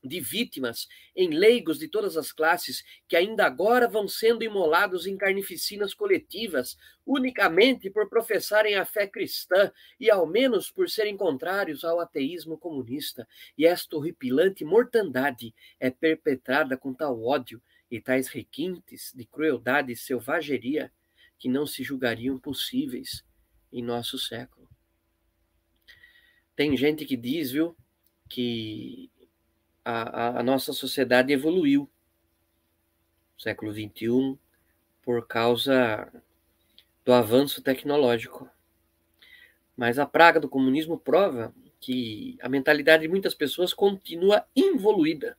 de vítimas em leigos de todas as classes que ainda agora vão sendo imolados em carnificinas coletivas, unicamente por professarem a fé cristã e ao menos por serem contrários ao ateísmo comunista. E esta horripilante mortandade é perpetrada com tal ódio e tais requintes de crueldade e selvageria que não se julgariam possíveis em nosso século. Tem gente que diz, viu, que a, a, nossa sociedade evoluiu século XXI por causa do avanço tecnológico. Mas a praga do comunismo prova que a mentalidade de muitas pessoas continua involuída.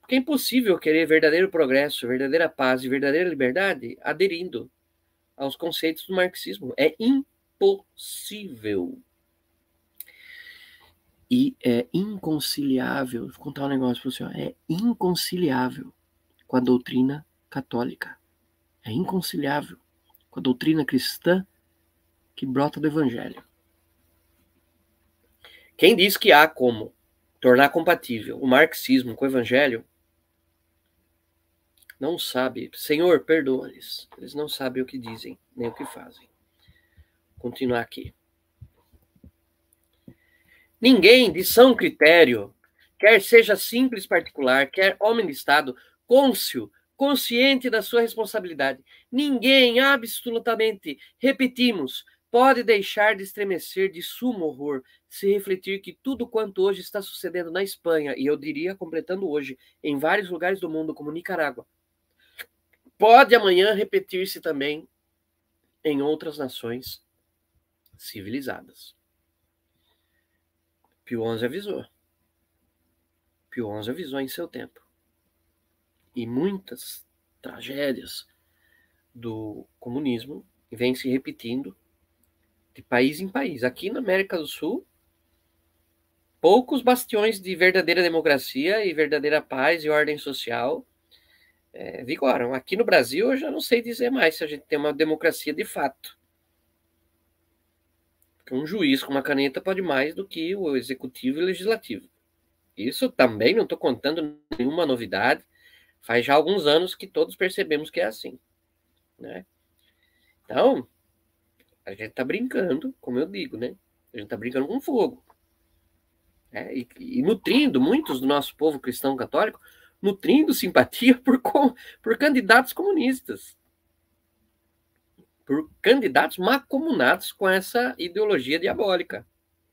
Porque é impossível querer verdadeiro progresso, verdadeira paz e verdadeira liberdade aderindo aos conceitos do marxismo. É impossível. E é inconciliável, vou contar um negócio para você, é inconciliável com a doutrina católica. É inconciliável com a doutrina cristã que brota do evangelho. Quem diz que há como tornar compatível o marxismo com o evangelho não sabe. Senhor, perdoa-lhes. Eles não sabem o que dizem, nem o que fazem. Continuar aqui. Ninguém de são critério, quer seja simples particular, quer homem de Estado, côncio, consciente da sua responsabilidade, ninguém absolutamente, repetimos, pode deixar de estremecer de sumo horror se refletir que tudo quanto hoje está sucedendo na Espanha, e eu diria, completando hoje, em vários lugares do mundo, como Nicarágua, pode amanhã repetir-se também em outras nações civilizadas. Pio XI avisou. Pio XI avisou em seu tempo. E muitas tragédias do comunismo vêm se repetindo de país em país. Aqui na América do Sul, poucos bastiões de verdadeira democracia e verdadeira paz e ordem social é, vigoram. Aqui no Brasil, eu já não sei dizer mais se a gente tem uma democracia de fato um juiz com uma caneta pode mais do que o executivo e o legislativo. Isso também não estou contando nenhuma novidade. Faz já alguns anos que todos percebemos que é assim. Né? Então, a gente está brincando, como eu digo, né? A gente está brincando com fogo. Né? E, e, nutrindo muitos do nosso povo cristão católico, nutrindo simpatia por, por candidatos comunistas por candidatos macomunados com essa ideologia diabólica,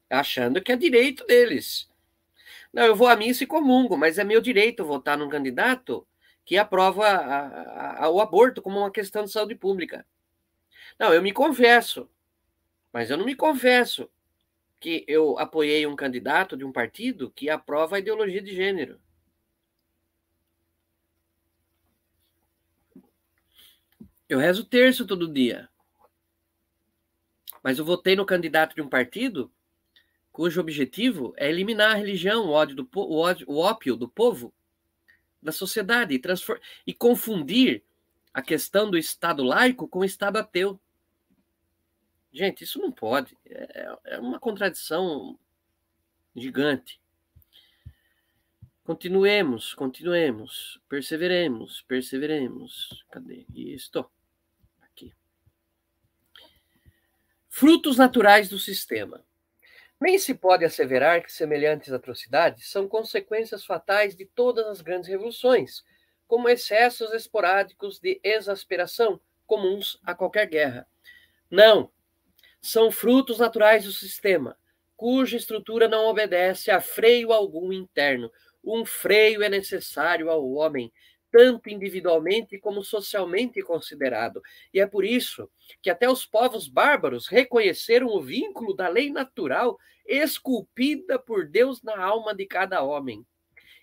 achando que é direito deles. Não, eu vou à missa e comungo, mas é meu direito votar num candidato que aprova a, a, a, o aborto como uma questão de saúde pública. Não, eu me confesso, mas eu não me confesso que eu apoiei um candidato de um partido que aprova a ideologia de gênero. Eu rezo terço todo dia. Mas eu votei no candidato de um partido cujo objetivo é eliminar a religião, o ódio do o, ódio, o ópio do povo, da sociedade, e, e confundir a questão do Estado laico com o Estado ateu. Gente, isso não pode. É, é uma contradição gigante. Continuemos, continuemos, perseveremos, perseveremos. Cadê? Isto. Frutos naturais do sistema. Nem se pode asseverar que semelhantes atrocidades são consequências fatais de todas as grandes revoluções, como excessos esporádicos de exasperação comuns a qualquer guerra. Não, são frutos naturais do sistema, cuja estrutura não obedece a freio algum interno. Um freio é necessário ao homem, tanto individualmente como socialmente considerado. E é por isso que até os povos bárbaros reconheceram o vínculo da lei natural esculpida por Deus na alma de cada homem.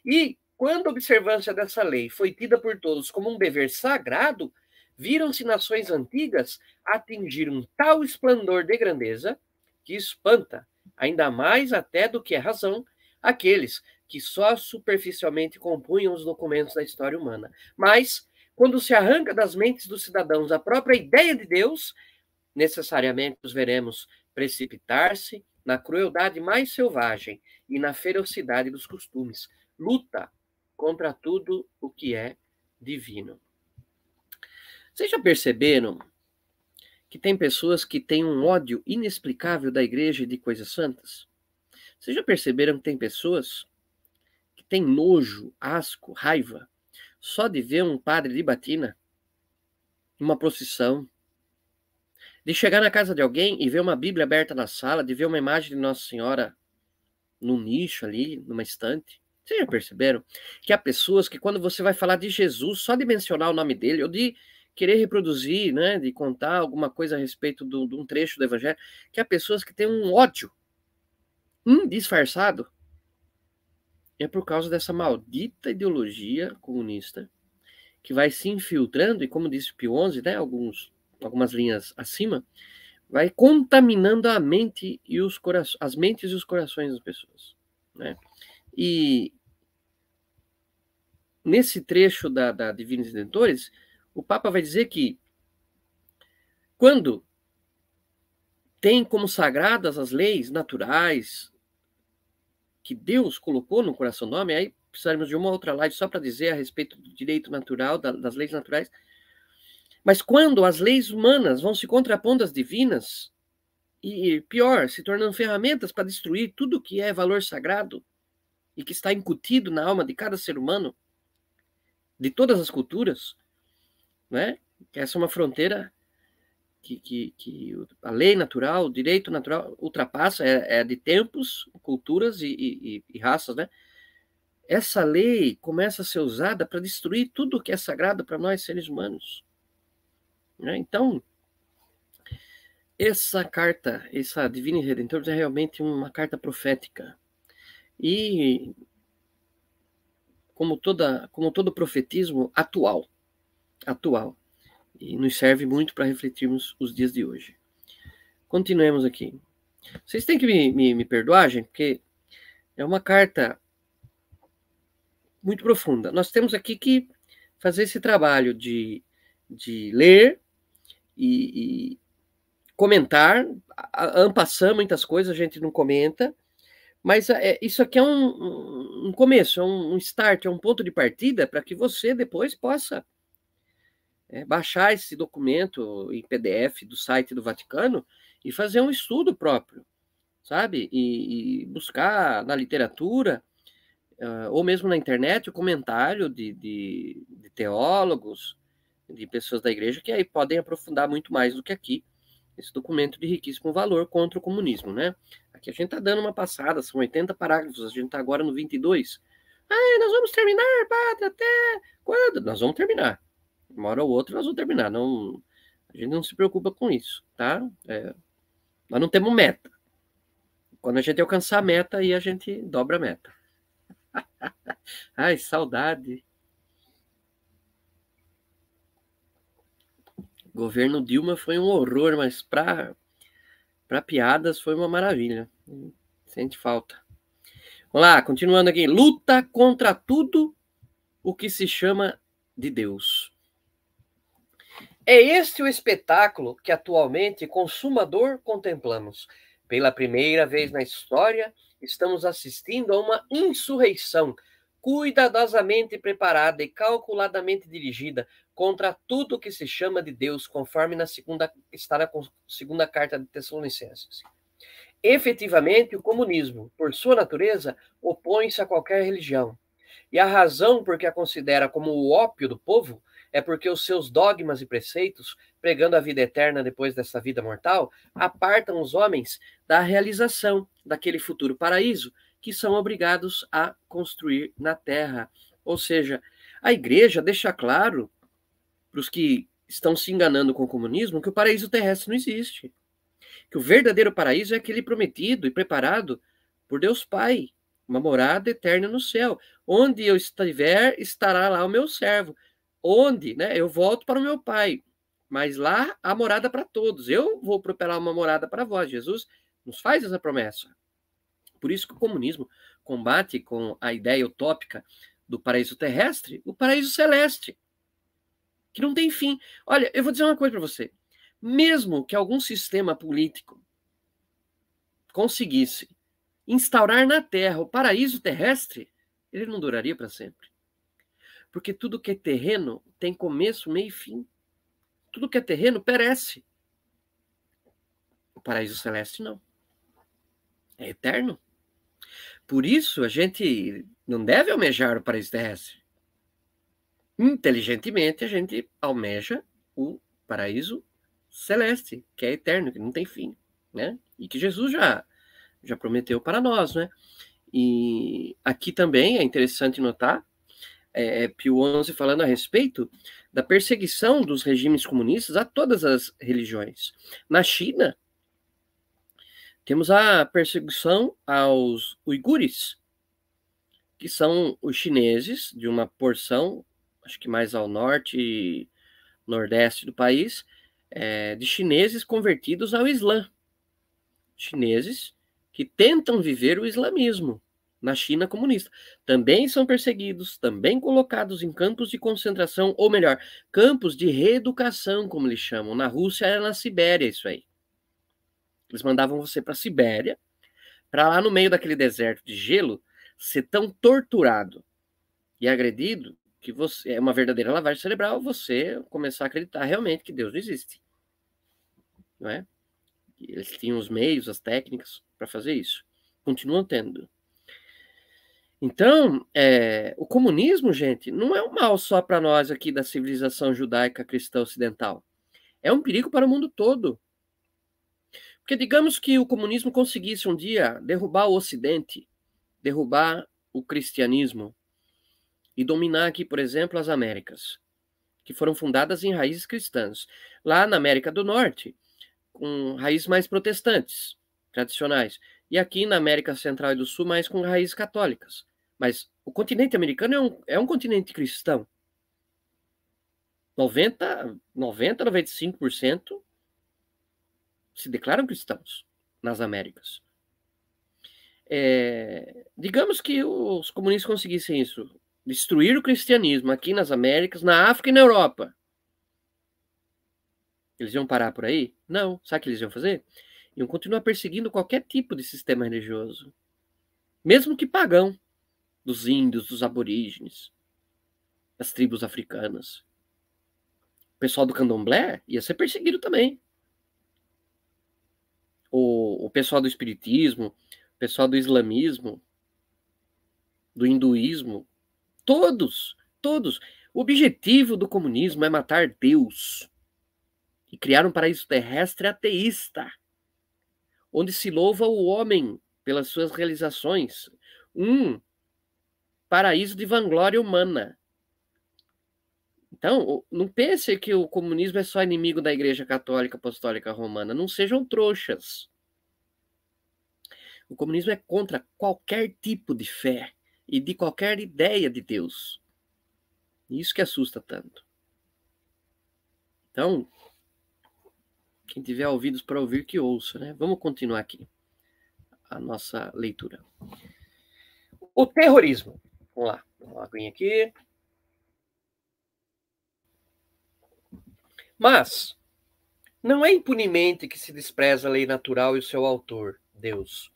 E quando a observância dessa lei foi tida por todos como um dever sagrado, viram-se nações antigas atingir um tal esplendor de grandeza que espanta, ainda mais até do que é razão, aqueles que só superficialmente compunham os documentos da história humana. Mas, quando se arranca das mentes dos cidadãos a própria ideia de Deus, necessariamente os veremos precipitar-se na crueldade mais selvagem e na ferocidade dos costumes. Luta contra tudo o que é divino. Vocês já perceberam que tem pessoas que têm um ódio inexplicável da igreja e de coisas santas? Vocês já perceberam que tem pessoas tem nojo, asco, raiva, só de ver um padre de batina, uma procissão, de chegar na casa de alguém e ver uma Bíblia aberta na sala, de ver uma imagem de Nossa Senhora num nicho ali, numa estante. Vocês já perceberam que há pessoas que quando você vai falar de Jesus, só de mencionar o nome dele, ou de querer reproduzir, né, de contar alguma coisa a respeito de um trecho do Evangelho, que há pessoas que têm um ódio um disfarçado é por causa dessa maldita ideologia comunista que vai se infiltrando e, como disse Pio XI, né, alguns, algumas linhas acima, vai contaminando a mente e os corações, as mentes e os corações das pessoas, né? E nesse trecho da, da Divinos Redentores, o Papa vai dizer que quando tem como sagradas as leis naturais, que Deus colocou no coração do homem, aí precisaremos de uma outra live só para dizer a respeito do direito natural, das leis naturais. Mas quando as leis humanas vão se contrapondo às divinas, e pior, se tornando ferramentas para destruir tudo que é valor sagrado e que está incutido na alma de cada ser humano, de todas as culturas, né? Essa é uma fronteira que, que, que a lei natural, o direito natural ultrapassa, é, é de tempos, culturas e, e, e, raças, né? Essa lei começa a ser usada para destruir tudo que é sagrado para nós seres humanos. Né? Então, essa carta, essa Divina Redentor, é realmente uma carta profética. E como toda, como todo profetismo atual, atual e nos serve muito para refletirmos os dias de hoje. Continuemos aqui. Vocês têm que me, me, me perdoar, gente, porque é uma carta muito profunda. Nós temos aqui que fazer esse trabalho de, de ler e, e comentar. Ampassamos muitas coisas, a gente não comenta, mas é, isso aqui é um, um começo, é um, um start, é um ponto de partida para que você depois possa é, baixar esse documento em PDF do site do Vaticano e fazer um estudo próprio, sabe? E, e buscar na literatura, uh, ou mesmo na internet, o comentário de, de, de, teólogos, de pessoas da igreja, que aí podem aprofundar muito mais do que aqui esse documento de riquíssimo valor contra o comunismo, né? Aqui a gente está dando uma passada, são 80 parágrafos, a gente está agora no 22. Ah, nós vamos terminar, padre, até quando? Nós vamos terminar uma hora ou outra nós vamos terminar. Não, a gente não se preocupa com isso, tá? É, nós não temos meta. Quando a gente alcançar a meta, aí a gente dobra a meta. Ai, saudade. governo Dilma foi um horror, mas para para piadas foi uma maravilha. Sente falta. Vamos lá, continuando aqui. Luta contra tudo o que se chama de Deus. É este o espetáculo que atualmente, consumador, contemplamos. Pela primeira vez na história, estamos assistindo a uma insurreição cuidadosamente preparada e calculadamente dirigida contra tudo que se chama de Deus, conforme na segunda, está na segunda carta de Tessalonicenses. Efetivamente, o comunismo, por sua natureza, opõe-se a qualquer religião. E a razão por que a considera como o ópio do povo é porque os seus dogmas e preceitos, pregando a vida eterna depois dessa vida mortal, apartam os homens da realização daquele futuro paraíso que são obrigados a construir na terra. Ou seja, a igreja deixa claro para os que estão se enganando com o comunismo que o paraíso terrestre não existe. Que o verdadeiro paraíso é aquele prometido e preparado por Deus Pai, uma morada eterna no céu. Onde eu estiver, estará lá o meu servo onde né, eu volto para o meu pai, mas lá há morada para todos. Eu vou propelar uma morada para vós. Jesus nos faz essa promessa. Por isso que o comunismo combate com a ideia utópica do paraíso terrestre o paraíso celeste, que não tem fim. Olha, eu vou dizer uma coisa para você. Mesmo que algum sistema político conseguisse instaurar na Terra o paraíso terrestre, ele não duraria para sempre. Porque tudo que é terreno tem começo, meio e fim. Tudo que é terreno perece. O paraíso celeste não. É eterno. Por isso a gente não deve almejar o paraíso terrestre. inteligentemente, a gente almeja o paraíso celeste, que é eterno, que não tem fim, né? E que Jesus já já prometeu para nós, né? E aqui também é interessante notar é Pio XI falando a respeito da perseguição dos regimes comunistas a todas as religiões. Na China, temos a perseguição aos uigures, que são os chineses de uma porção, acho que mais ao norte e nordeste do país, é, de chineses convertidos ao Islã. Chineses que tentam viver o islamismo na China comunista. Também são perseguidos, também colocados em campos de concentração, ou melhor, campos de reeducação, como eles chamam. Na Rússia era na Sibéria isso aí. Eles mandavam você para a Sibéria, para lá no meio daquele deserto de gelo, ser tão torturado e agredido que você é uma verdadeira lavagem cerebral, você começar a acreditar realmente que Deus não existe. Não é? Eles tinham os meios, as técnicas para fazer isso. Continuam tendo. Então, é, o comunismo, gente, não é um mal só para nós aqui da civilização judaica cristã ocidental. É um perigo para o mundo todo. Porque digamos que o comunismo conseguisse um dia derrubar o Ocidente, derrubar o cristianismo e dominar aqui, por exemplo, as Américas, que foram fundadas em raízes cristãs. Lá na América do Norte, com raízes mais protestantes, tradicionais. E aqui na América Central e do Sul, mais com raízes católicas. Mas o continente americano é um, é um continente cristão. 90, 90 95% se declaram cristãos nas Américas. É, digamos que os comunistas conseguissem isso, destruir o cristianismo aqui nas Américas, na África e na Europa. Eles iam parar por aí? Não. Sabe o que eles iam fazer? Iam continuar perseguindo qualquer tipo de sistema religioso, mesmo que pagão dos índios, dos aborígenes, das tribos africanas. O pessoal do candomblé ia ser perseguido também. O, o pessoal do espiritismo, o pessoal do islamismo, do hinduísmo, todos, todos. O objetivo do comunismo é matar Deus e criar um paraíso terrestre ateísta, onde se louva o homem pelas suas realizações. Um paraíso de vanglória humana. Então, não pense que o comunismo é só inimigo da Igreja Católica Apostólica Romana. Não sejam trouxas. O comunismo é contra qualquer tipo de fé e de qualquer ideia de Deus. Isso que assusta tanto. Então, quem tiver ouvidos para ouvir, que ouça, né? Vamos continuar aqui a nossa leitura. O terrorismo. Vamos lá, uma aguinha aqui. Mas não é impunemente que se despreza a lei natural e o seu autor, Deus.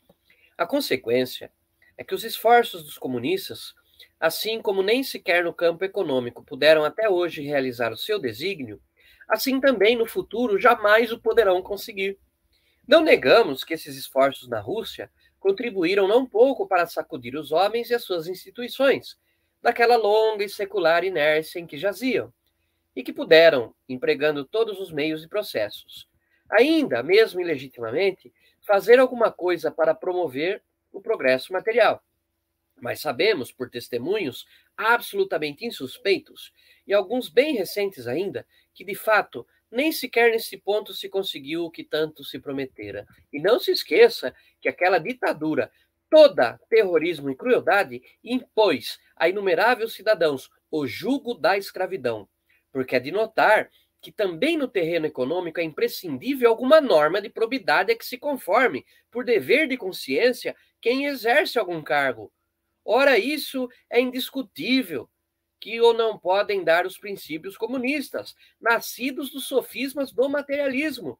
A consequência é que os esforços dos comunistas, assim como nem sequer no campo econômico puderam até hoje realizar o seu desígnio, assim também no futuro jamais o poderão conseguir. Não negamos que esses esforços na Rússia contribuíram não pouco para sacudir os homens e as suas instituições daquela longa e secular inércia em que jaziam, e que puderam, empregando todos os meios e processos, ainda, mesmo ilegitimamente, fazer alguma coisa para promover o progresso material. Mas sabemos, por testemunhos absolutamente insuspeitos, e alguns bem recentes ainda, que de fato nem sequer nesse ponto se conseguiu o que tanto se prometera. E não se esqueça que aquela ditadura, toda terrorismo e crueldade, impôs a inumeráveis cidadãos o jugo da escravidão. Porque é de notar que também no terreno econômico é imprescindível alguma norma de probidade a que se conforme, por dever de consciência, quem exerce algum cargo. Ora, isso é indiscutível que ou não podem dar os princípios comunistas, nascidos dos sofismas do materialismo.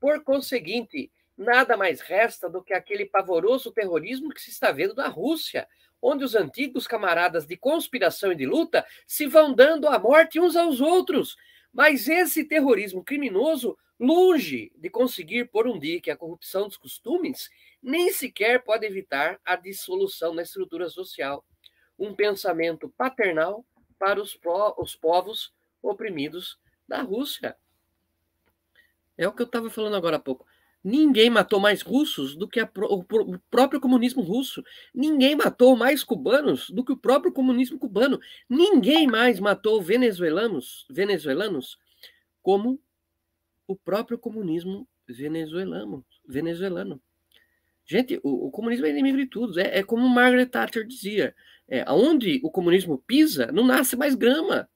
Por conseguinte, nada mais resta do que aquele pavoroso terrorismo que se está vendo na Rússia, onde os antigos camaradas de conspiração e de luta se vão dando a morte uns aos outros. Mas esse terrorismo criminoso, longe de conseguir por um dia que a corrupção dos costumes, nem sequer pode evitar a dissolução da estrutura social. Um pensamento paternal para os, pro, os povos oprimidos da Rússia. É o que eu estava falando agora há pouco. Ninguém matou mais russos do que a, o, o, próprio comunismo russo. Ninguém matou mais cubanos do que o próprio comunismo cubano. Ninguém mais matou venezuelanos, venezuelanos como o próprio comunismo venezuelano. venezuelano. Gente, o, o comunismo é inimigo de tudo. É, é como Margaret Thatcher dizia: é, onde o comunismo pisa, não nasce mais grama.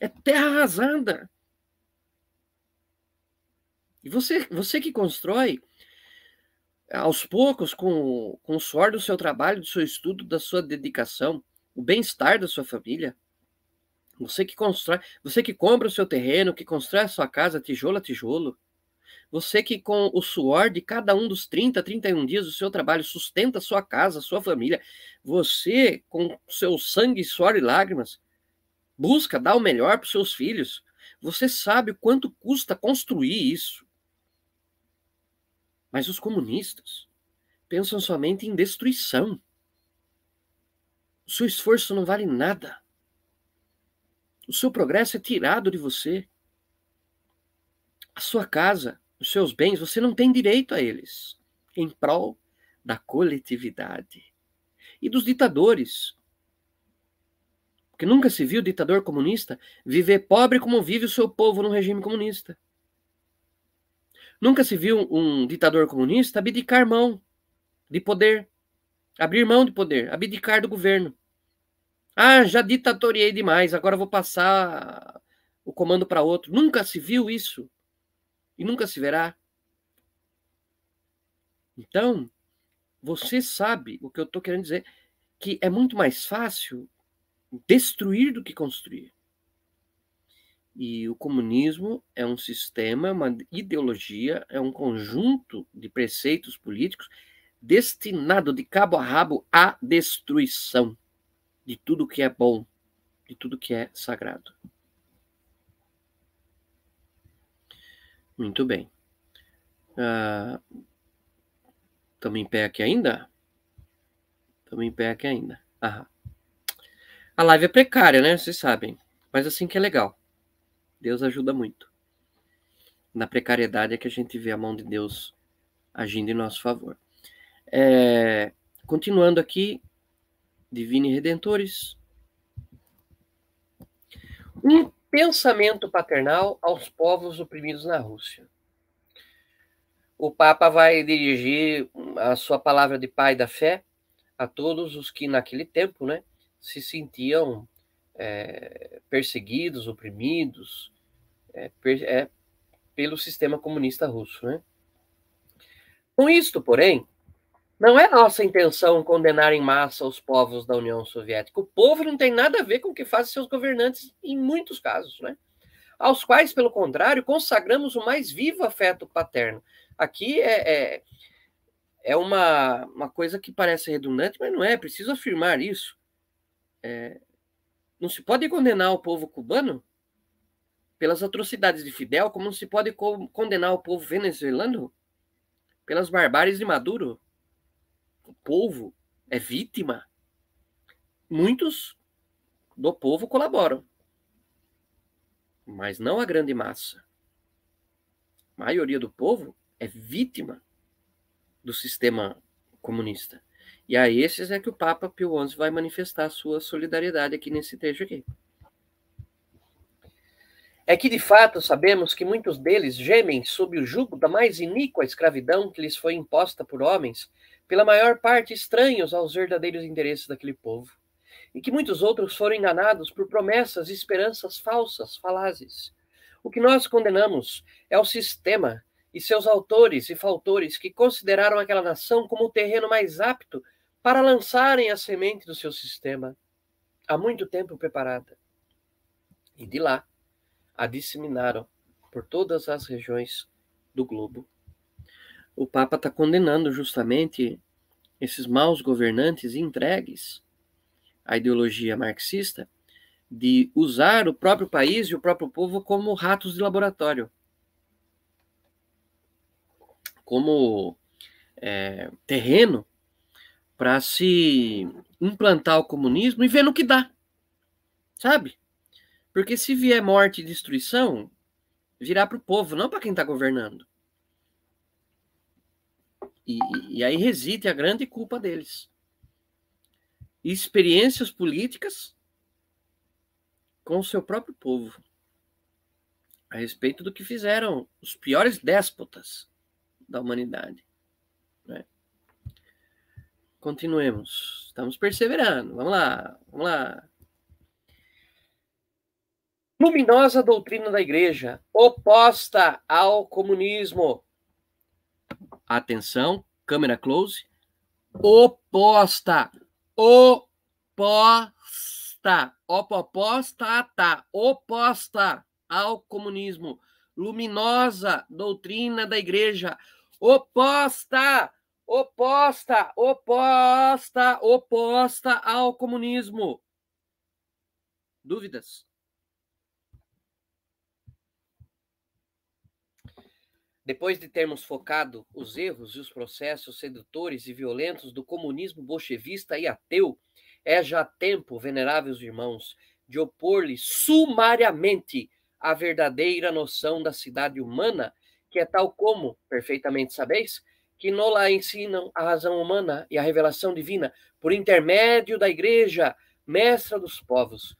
É terra arrasada. E você, você que constrói aos poucos, com, com o suor do seu trabalho, do seu estudo, da sua dedicação, o bem-estar da sua família, você que constrói, você que compra o seu terreno, que constrói a sua casa tijolo a tijolo, você que com o suor de cada um dos 30, 31 dias do seu trabalho sustenta sua casa, sua família, você com seu sangue, suor e lágrimas busca dar o melhor para seus filhos. Você sabe o quanto custa construir isso. Mas os comunistas pensam somente em destruição. O seu esforço não vale nada. O seu progresso é tirado de você. A sua casa, os seus bens, você não tem direito a eles, em prol da coletividade. E dos ditadores. Porque nunca se viu ditador comunista viver pobre como vive o seu povo no regime comunista. Nunca se viu um ditador comunista abdicar mão de poder, abrir mão de poder, abdicar do governo. Ah, já ditatoriei demais, agora vou passar o comando para outro. Nunca se viu isso e nunca se verá. Então, você sabe o que eu estou querendo dizer, que é muito mais fácil destruir do que construir. E o comunismo é um sistema, uma ideologia, é um conjunto de preceitos políticos destinado de cabo a rabo à destruição de tudo que é bom, de tudo que é sagrado. Muito bem. Estamos uh, em pé aqui ainda? Estamos em pé aqui ainda. Aham. A live é precária, né? Vocês sabem. Mas assim que é legal. Deus ajuda muito. Na precariedade é que a gente vê a mão de Deus agindo em nosso favor. É, continuando aqui, Divine Redentores. Um pensamento paternal aos povos oprimidos na Rússia. O Papa vai dirigir a sua palavra de pai da fé a todos os que naquele tempo né, se sentiam é, perseguidos, oprimidos é, é, pelo sistema comunista russo. Né? Com isto, porém, não é nossa intenção condenar em massa os povos da União Soviética. O povo não tem nada a ver com o que fazem seus governantes em muitos casos, né? Aos quais, pelo contrário, consagramos o mais vivo afeto paterno. Aqui é, é, é uma, uma coisa que parece redundante, mas não é. Preciso afirmar isso. É, não se pode condenar o povo cubano pelas atrocidades de Fidel, como não se pode co condenar o povo venezuelano pelas barbáries de Maduro. O povo é vítima. Muitos do povo colaboram, mas não a grande massa. A maioria do povo é vítima do sistema comunista. E a esses é que o Papa Pio XI vai manifestar sua solidariedade aqui nesse trecho aqui. É que de fato sabemos que muitos deles gemem sob o jugo da mais iníqua escravidão que lhes foi imposta por homens, pela maior parte estranhos aos verdadeiros interesses daquele povo, e que muitos outros foram enganados por promessas e esperanças falsas, falazes. O que nós condenamos é o sistema e seus autores e faltores que consideraram aquela nação como o terreno mais apto para lançarem a semente do seu sistema, há muito tempo preparada. E de lá a disseminaram por todas as regiões do globo. O Papa está condenando justamente esses maus governantes entregues à ideologia marxista de usar o próprio país e o próprio povo como ratos de laboratório, como é, terreno para se implantar o comunismo e ver no que dá. Sabe? Porque se vier morte e destruição, virá para o povo, não para quem está governando. E, e, aí reside a grande culpa deles. Experiências políticas com o seu próprio povo a respeito do que fizeram os piores déspotas da humanidade. Né? Continuemos. Estamos perseverando. Vamos lá, vamos lá. Luminosa doutrina da igreja, oposta ao comunismo. Atenção, câmera close. Oposta. Oposta. Oposta, tá. Oposta ao comunismo. Luminosa doutrina da igreja. Oposta. Oposta. Oposta. Oposta ao comunismo. Dúvidas? Depois de termos focado os erros e os processos sedutores e violentos do comunismo bolchevista e ateu, é já tempo, veneráveis irmãos, de opor-lhe sumariamente a verdadeira noção da cidade humana, que é tal como, perfeitamente sabeis, que nola ensinam a razão humana e a revelação divina por intermédio da igreja, mestra dos povos,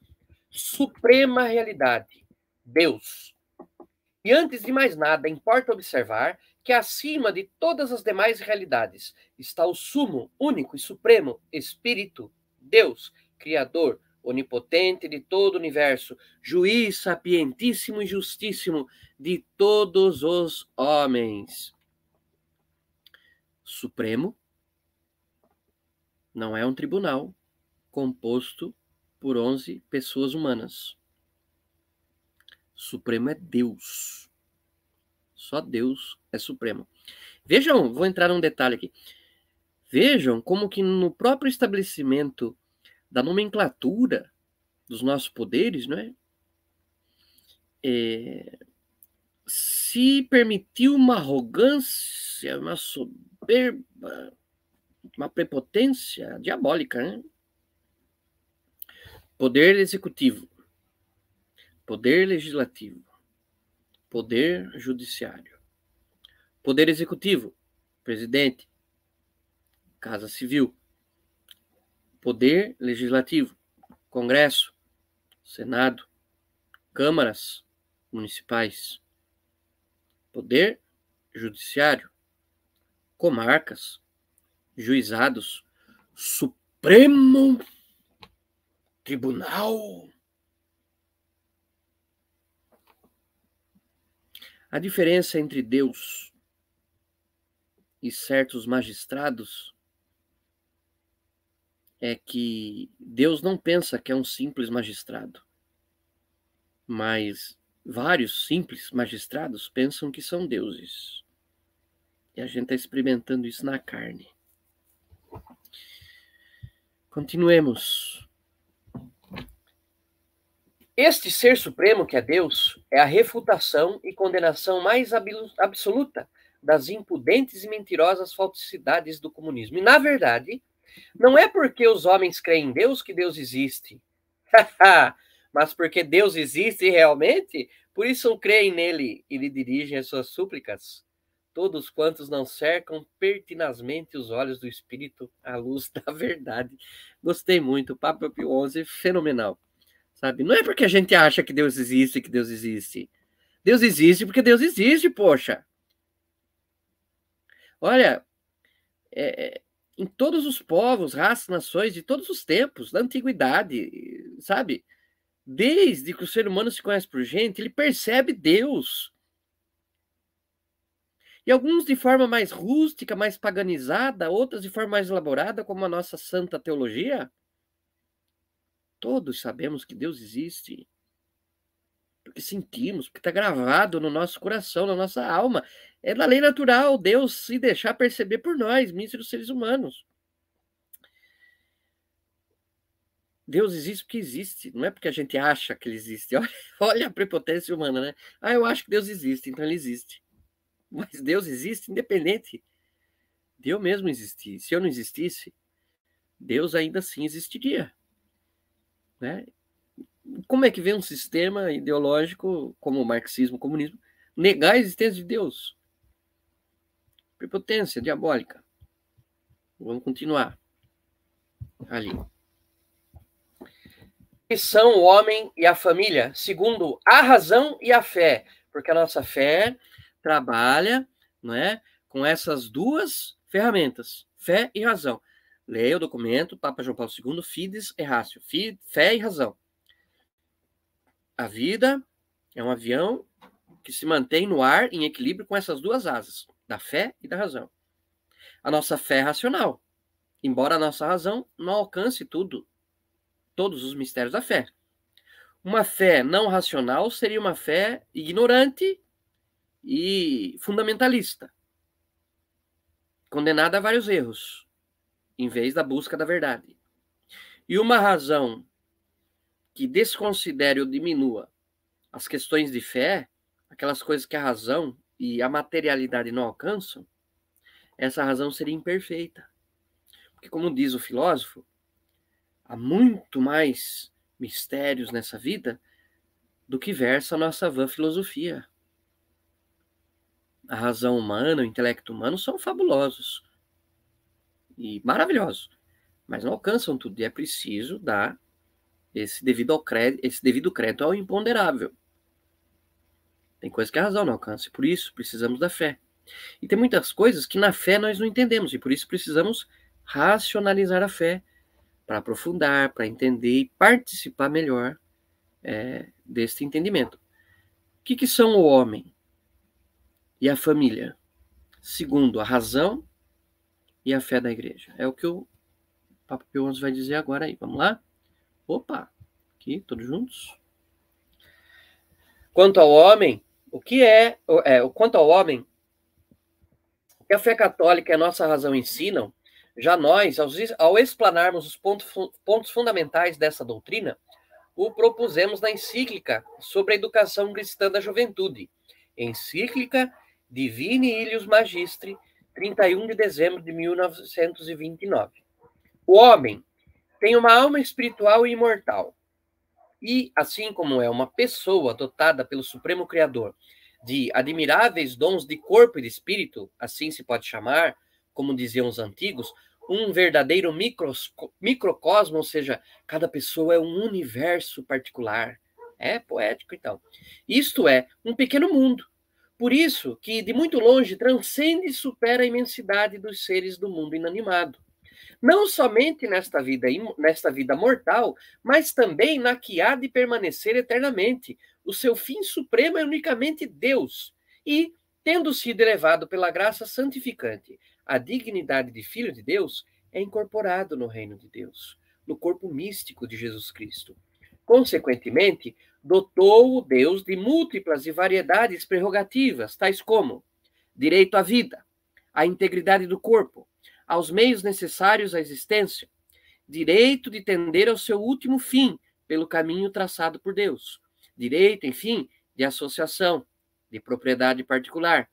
suprema realidade, Deus, e antes de mais nada, importa observar que acima de todas as demais realidades está o sumo, único e supremo Espírito, Deus, Criador, onipotente de todo o universo, juiz sapientíssimo e justíssimo de todos os homens. Supremo não é um tribunal composto por 11 pessoas humanas. Supremo é Deus. Só Deus é supremo. Vejam, vou entrar num detalhe aqui. Vejam como que no próprio estabelecimento da nomenclatura dos nossos poderes, não é? é se permitiu uma arrogância, uma soberba, uma prepotência diabólica, né? Poder executivo Poder legislativo, poder judiciário, poder executivo, presidente, Casa Civil, poder legislativo, Congresso, Senado, câmaras municipais, poder judiciário, comarcas, juizados, Supremo Tribunal A diferença entre Deus e certos magistrados é que Deus não pensa que é um simples magistrado, mas vários simples magistrados pensam que são deuses. E a gente está experimentando isso na carne. Continuemos. Este ser supremo que é Deus é a refutação e condenação mais absoluta das impudentes e mentirosas falsidades do comunismo. E, na verdade, não é porque os homens creem em Deus que Deus existe, mas porque Deus existe realmente, por isso creem nele e lhe dirigem as suas súplicas. Todos quantos não cercam pertinazmente os olhos do Espírito à luz da verdade. Gostei muito, Papa Pio XI, fenomenal sabe? Não é porque a gente acha que Deus existe que Deus existe. Deus existe porque Deus existe, poxa. Olha, é, em todos os povos, raças, nações, de todos os tempos, da antiguidade, sabe? Desde que o ser humano se conhece por gente, ele percebe Deus. E alguns de forma mais rústica, mais paganizada, outras de forma mais elaborada, como a nossa santa teologia. Todos sabemos que Deus existe. Porque sentimos, porque está gravado no nosso coração, na nossa alma. É da lei natural Deus se deixar perceber por nós, míseros seres humanos. Deus existe porque existe, não é porque a gente acha que ele existe. Olha, olha a prepotência humana, né? Ah, eu acho que Deus existe, então ele existe. Mas Deus existe independente de eu mesmo existir. Se eu não existisse, Deus ainda assim existiria. Né? como é que vem um sistema ideológico como o marxismo, o comunismo, negar a existência de Deus? Prepotência diabólica. Vamos continuar. Ali. Que são o homem e a família, segundo a razão e a fé, porque a nossa fé trabalha, não é, com essas duas ferramentas, fé e razão. Leia o documento, Papa João Paulo II, Fides e Ratio, fé e razão. A vida é um avião que se mantém no ar em equilíbrio com essas duas asas, da fé e da razão. A nossa fé é racional, embora a nossa razão não alcance tudo, todos os mistérios da fé. Uma fé não racional seria uma fé ignorante e fundamentalista, condenada a vários erros, em vez da busca da verdade. E uma razão que desconsidere ou diminua as questões de fé, aquelas coisas que a razão e a materialidade não alcançam, essa razão seria imperfeita. Porque, como diz o filósofo, há muito mais mistérios nessa vida do que versa a nossa vã filosofia. A razão humana, o intelecto humano são fabulosos e maravilhosos, mas não alcançam tudo e é preciso dar esse devido, ao crédito, esse devido crédito ao imponderável. Tem coisas que a razão não alcança, e por isso precisamos da fé. E tem muitas coisas que na fé nós não entendemos, e por isso precisamos racionalizar a fé para aprofundar, para entender e participar melhor é, deste entendimento. O que, que são o homem e a família? Segundo a razão e a fé da igreja. É o que o Papa Pio XI vai dizer agora aí. Vamos lá? Opa, aqui, todos juntos. Quanto ao homem, o que é, é quanto ao homem, o que a fé católica e a nossa razão ensinam, já nós, ao, explanarmos os pontos, pontos fundamentais dessa doutrina, o propusemos na encíclica sobre a educação cristã da juventude, encíclica Divini Ilius Magistri, 31 de dezembro de 1929. O homem tem uma alma espiritual e imortal. E, assim como é uma pessoa dotada pelo Supremo Criador de admiráveis dons de corpo e de espírito, assim se pode chamar, como diziam os antigos, um verdadeiro microcosmo, ou seja, cada pessoa é um universo particular. É poético, então. Isto é, um pequeno mundo. Por isso que, de muito longe, transcende e supera a imensidade dos seres do mundo inanimado não somente nesta vida, nesta vida mortal, mas também na que há de permanecer eternamente. O seu fim supremo é unicamente Deus. E, tendo sido elevado pela graça santificante à dignidade de filho de Deus, é incorporado no reino de Deus, no corpo místico de Jesus Cristo. Consequentemente, dotou o Deus de múltiplas e variedades prerrogativas, tais como direito à vida, à integridade do corpo, aos meios necessários à existência, direito de tender ao seu último fim pelo caminho traçado por Deus, direito, enfim, de associação, de propriedade particular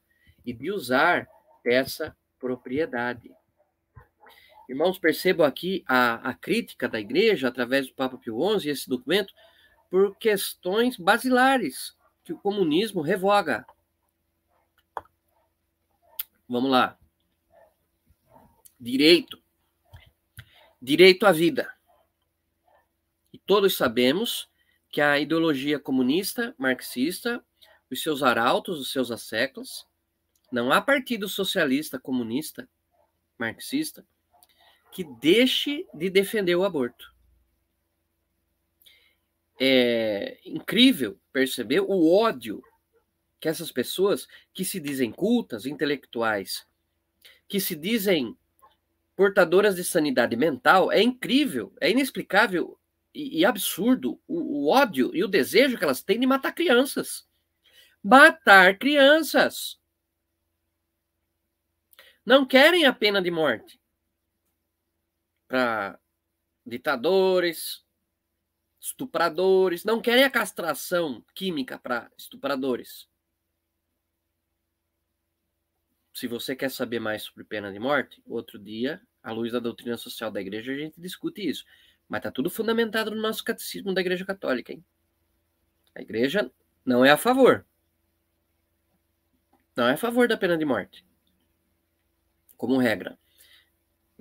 e de usar essa propriedade. Irmãos, percebam aqui a, a crítica da igreja através do Papa Pio XI, esse documento, por questões basilares que o comunismo revoga. Vamos lá direito. Direito à vida. E todos sabemos que a ideologia comunista, marxista, os seus arautos, os seus asseclas, não há partido socialista, comunista, marxista, que deixe de defender o aborto. É incrível perceber o ódio que essas pessoas que se dizem cultas, intelectuais, que se dizem portadoras de sanidade mental, é incrível, é inexplicável e, e absurdo o, o ódio e o desejo que elas têm de matar crianças. Matar crianças. Não querem a pena de morte para ditadores, estupradores, não querem a castração química para estupradores. se você quer saber mais sobre pena de morte, outro dia, à luz da doutrina social da igreja, a gente discute isso. Mas está tudo fundamentado no nosso catecismo da Igreja Católica, hein? A igreja não é a favor. Não é a favor da pena de morte. Como regra.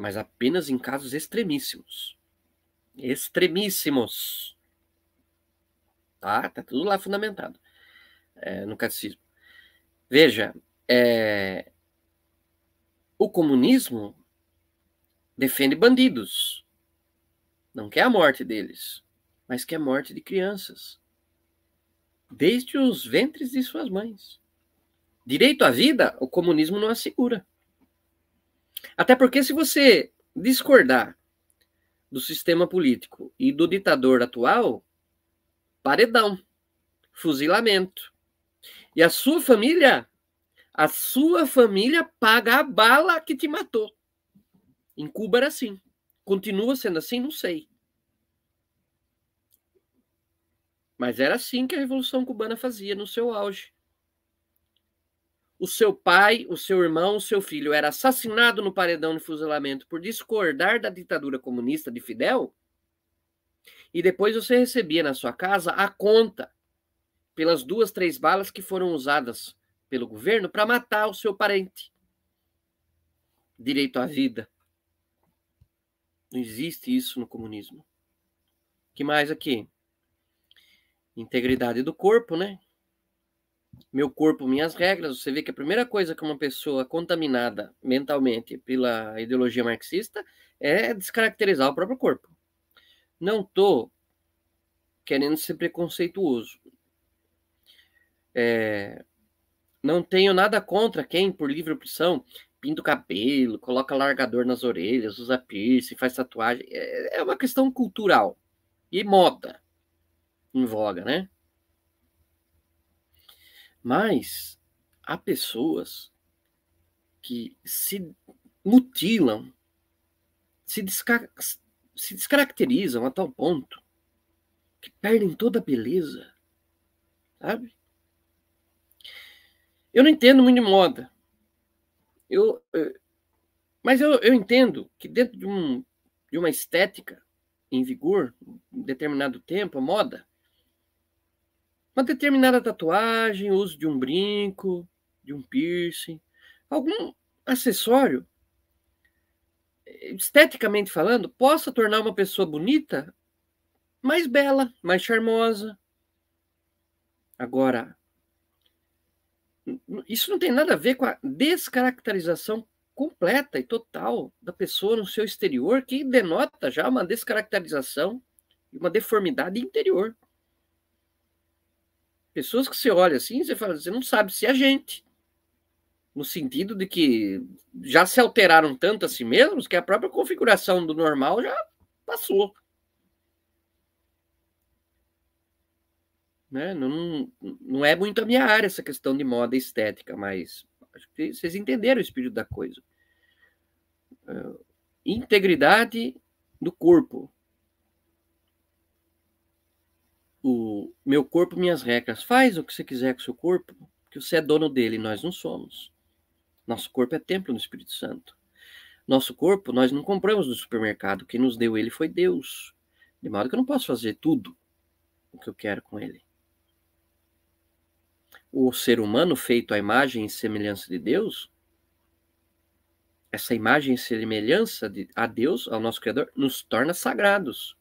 Mas apenas em casos extremíssimos. Extremíssimos. Tá? Tá tudo lá fundamentado. É, no catecismo. Veja, é, o comunismo defende bandidos. Não quer a morte deles, mas quer a morte de crianças. Desde os ventres de suas mães. Direito à vida, o comunismo não assegura. Até porque, se você discordar do sistema político e do ditador atual, paredão, fuzilamento. E a sua família, a sua família paga a bala que te matou. Em Cuba era assim. Continua sendo assim? Não sei. Mas era assim que a Revolução Cubana fazia no seu auge. O seu pai, o seu irmão, o seu filho era assassinado no paredão de fuzilamento por discordar da ditadura comunista de Fidel. E depois você recebia na sua casa a conta pelas duas, três balas que foram usadas pelo governo para matar o seu parente. Direito à vida. Não existe isso no comunismo. que mais aqui? Integridade do corpo, né? Meu corpo, minhas regras. Você vê que a primeira coisa que uma pessoa contaminada mentalmente pela ideologia marxista é descaracterizar o próprio corpo. Não tô querendo ser preconceituoso. É, não tenho nada contra quem, por livre opção, pinta o cabelo, coloca largador nas orelhas, usa piercing, faz tatuagem. É, é uma questão cultural e moda em voga, né? Mas há pessoas que se mutilam, se, desca se descaracterizam a tal ponto que perdem toda a beleza, sabe? Eu não entendo muito de moda, eu, mas eu, eu entendo que dentro de, um, de uma estética em vigor, em determinado tempo, a moda, uma determinada tatuagem, uso de um brinco, de um piercing, algum acessório, esteticamente falando, possa tornar uma pessoa bonita mais bela, mais charmosa. Agora, isso não tem nada a ver com a descaracterização completa e total da pessoa no seu exterior, que denota já uma descaracterização e uma deformidade interior. Pessoas que você olha assim, você fala, você não sabe se é gente. No sentido de que já se alteraram tanto a si mesmos que a própria configuração do normal já passou. Né? Não, não é muito a minha área essa questão de moda estética, mas acho que vocês entenderam o espírito da coisa. Uh, integridade do corpo. O meu corpo, minhas regras. Faz o que você quiser com o seu corpo, que você é dono dele, nós não somos. Nosso corpo é templo do Espírito Santo. Nosso corpo, nós não compramos no supermercado. Quem nos deu ele foi Deus. De modo que eu não posso fazer tudo o que eu quero com ele o ser humano feito à imagem e semelhança de Deus, essa imagem e semelhança de, a Deus, ao nosso Criador, nos torna sagrados.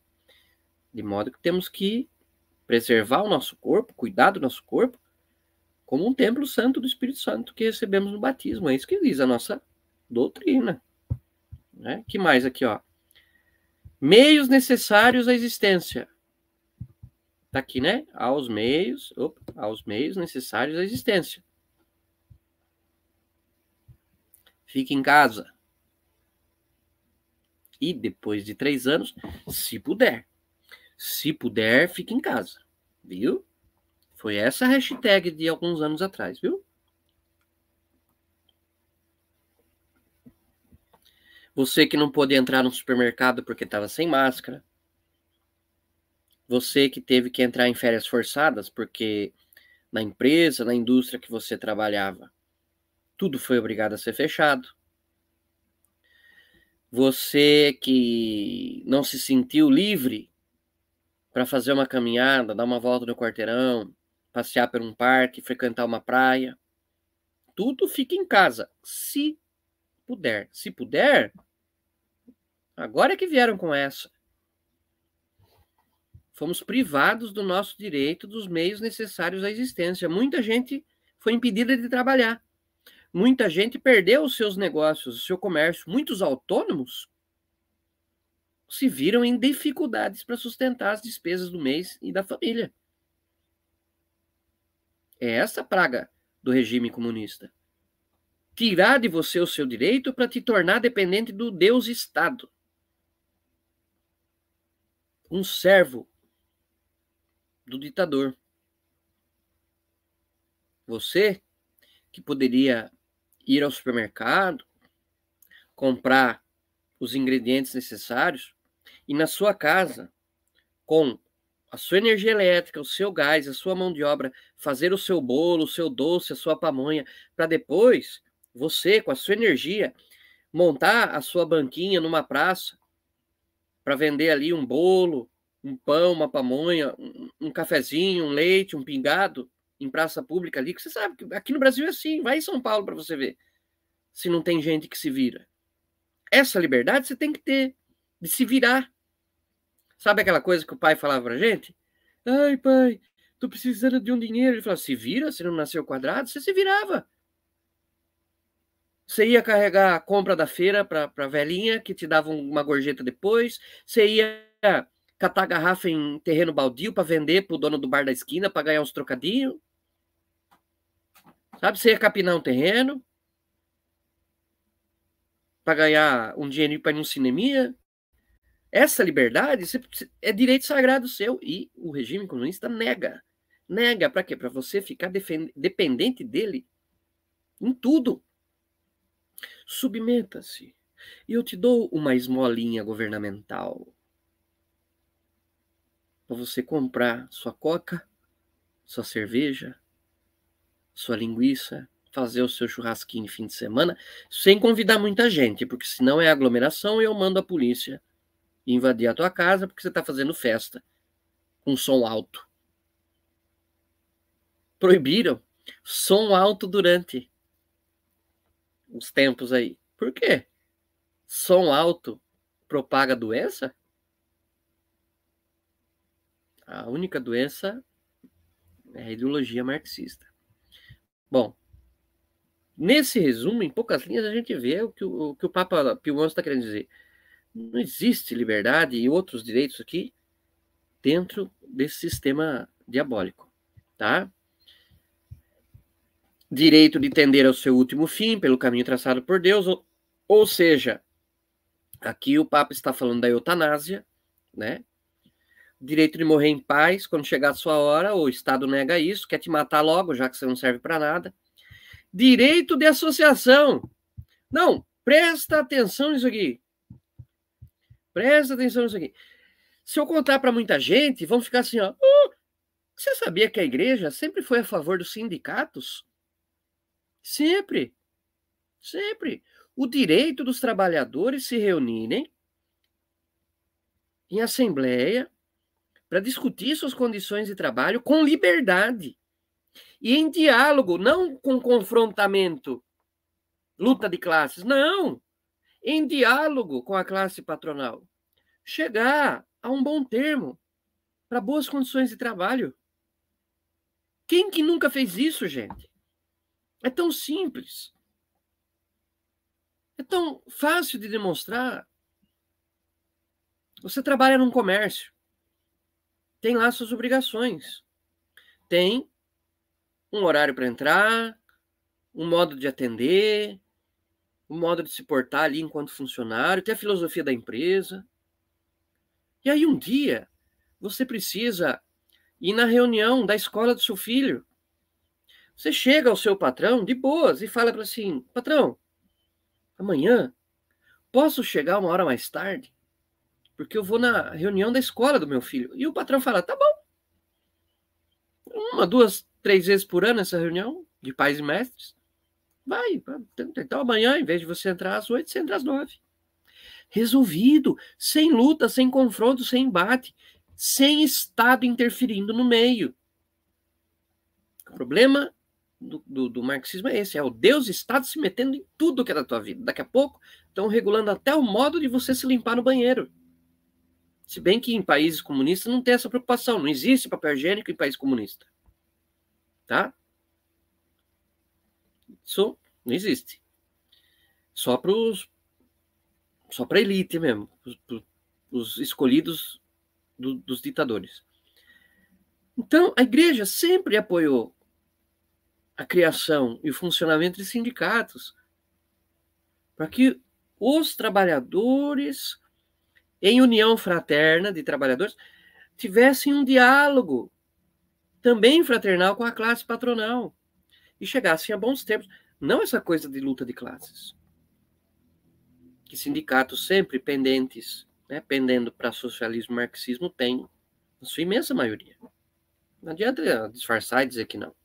De modo que temos que preservar o nosso corpo, cuidar do nosso corpo, como um templo santo do Espírito Santo que recebemos no batismo. É isso que diz a nossa doutrina. Né? Que mais aqui, ó? Meios necessários à existência. Tá aqui, né? Aos meios, opa, aos meios necessários à existência. Fique em casa. E depois de três anos, se puder. Se puder, fique em casa. Viu? Foi essa hashtag de alguns anos atrás, viu? Você que não pôde entrar no supermercado porque estava sem máscara. Você que teve que entrar em férias forçadas porque na empresa, na indústria que você trabalhava, tudo foi obrigado a ser fechado. Você que não se sentiu livre para fazer uma caminhada, dar uma volta no quarteirão, passear por um parque, frequentar uma praia. Tudo fica em casa, se puder. Se puder, agora é que vieram com essa. Fomos privados do nosso direito dos meios necessários à existência. Muita gente foi impedida de trabalhar. Muita gente perdeu os seus negócios, o seu comércio. Muitos autônomos se viram em dificuldades para sustentar as despesas do mês e da família. É essa a praga do regime comunista. Tirar de você o seu direito para te tornar dependente do Deus Estado. Um servo do ditador. Você que poderia ir ao supermercado, comprar os ingredientes necessários e na sua casa, com a sua energia elétrica, o seu gás, a sua mão de obra, fazer o seu bolo, o seu doce, a sua pamonha, para depois você, com a sua energia, montar a sua banquinha numa praça para vender ali um bolo, um pão, uma pamonha, um, um, cafezinho, um leite, um pingado em praça pública ali, que você sabe que aqui no Brasil é assim, vai em São Paulo para você ver se não tem gente que se vira. Essa liberdade você tem que ter de se virar. Sabe aquela coisa que o pai falava pra gente? Ai, pai, tô precisando de um dinheiro. Ele falava, se vira, se não nasceu quadrado, você se virava. Você ia carregar a compra da feira para a velhinha, que te dava uma gorjeta depois. Você ia catar garrafa em terreno baldio para vender para o dono do bar da esquina para ganhar uns trocadinhos. Sabe? Você ia capinar um terreno para ganhar um dinheirinho para ir num cineminha. Essa liberdade é direito sagrado seu e o regime comunista nega. Nega para quê? Para você ficar dependente dele em tudo. Submeta-se e eu te dou uma esmolinha governamental para você comprar sua coca, sua cerveja, sua linguiça, fazer o seu churrasquinho fim de semana, sem convidar muita gente, porque senão é aglomeração e eu mando a polícia invadir a tua casa porque você está fazendo festa com som alto. Proibiram som alto durante os tempos aí. Por quê? Som alto propaga doença? A única doença é a ideologia marxista. Bom, nesse resumo, em poucas linhas, a gente vê o que o, o, que o Papa Pio XI está querendo dizer. Não existe liberdade e outros direitos aqui dentro desse sistema diabólico, tá? Direito de tender ao seu último fim pelo caminho traçado por Deus, ou, ou seja, aqui o Papa está falando da eutanásia, né? Direito de morrer em paz quando chegar a sua hora, o Estado nega isso, quer te matar logo, já que você não serve para nada. Direito de associação. Não, presta atenção nisso aqui. Presta atenção nisso aqui. Se eu contar para muita gente, vão ficar assim, ó. Oh, você sabia que a igreja sempre foi a favor dos sindicatos? Sempre. Sempre. O direito dos trabalhadores se reunirem em assembleia para discutir suas condições de trabalho com liberdade e em diálogo, não com confrontamento, luta de classes, não em diálogo com a classe patronal, chegar a um bom termo para boas condições de trabalho. Quem que nunca fez isso, gente? É tão simples. É tão fácil de demonstrar. Você trabalha num comércio, tem lá suas obrigações, tem um horário para entrar, um modo de atender, o modo de se portar ali enquanto funcionário, tem a filosofia da empresa. E aí um dia você precisa ir na reunião da escola do seu filho. Você chega ao seu patrão de boas e fala para assim: patrão, amanhã posso chegar uma hora mais tarde? Porque eu vou na reunião da escola do meu filho. E o patrão fala: tá bom. Uma, duas, três vezes por ano essa reunião de pais e mestres. Vai, então amanhã, em vez de você entrar às oito, você entra às nove. Resolvido, sem luta, sem confronto, sem embate, sem Estado interferindo no meio. O problema do, do, do, marxismo é esse: é o Deus Estado se metendo em tudo que é da tua vida. Daqui a pouco estão regulando até o modo de você se limpar no banheiro. Se bem que em países comunistas não tem essa preocupação, não existe papel higiênico em país comunista. Tá? Isso não existe. Só para os só para elite mesmo, os, os escolhidos do, dos ditadores. Então, a igreja sempre apoiou a criação e o funcionamento de sindicatos para que os trabalhadores, em união fraterna de trabalhadores, tivessem um diálogo também fraternal com a classe patronal e chegassem a bons termos. Não essa coisa de luta de classes. Que sindicatos sempre pendentes, né, pendendo para socialismo e marxismo, têm, na sua imensa maioria. Não adianta disfarçar e dizer que não.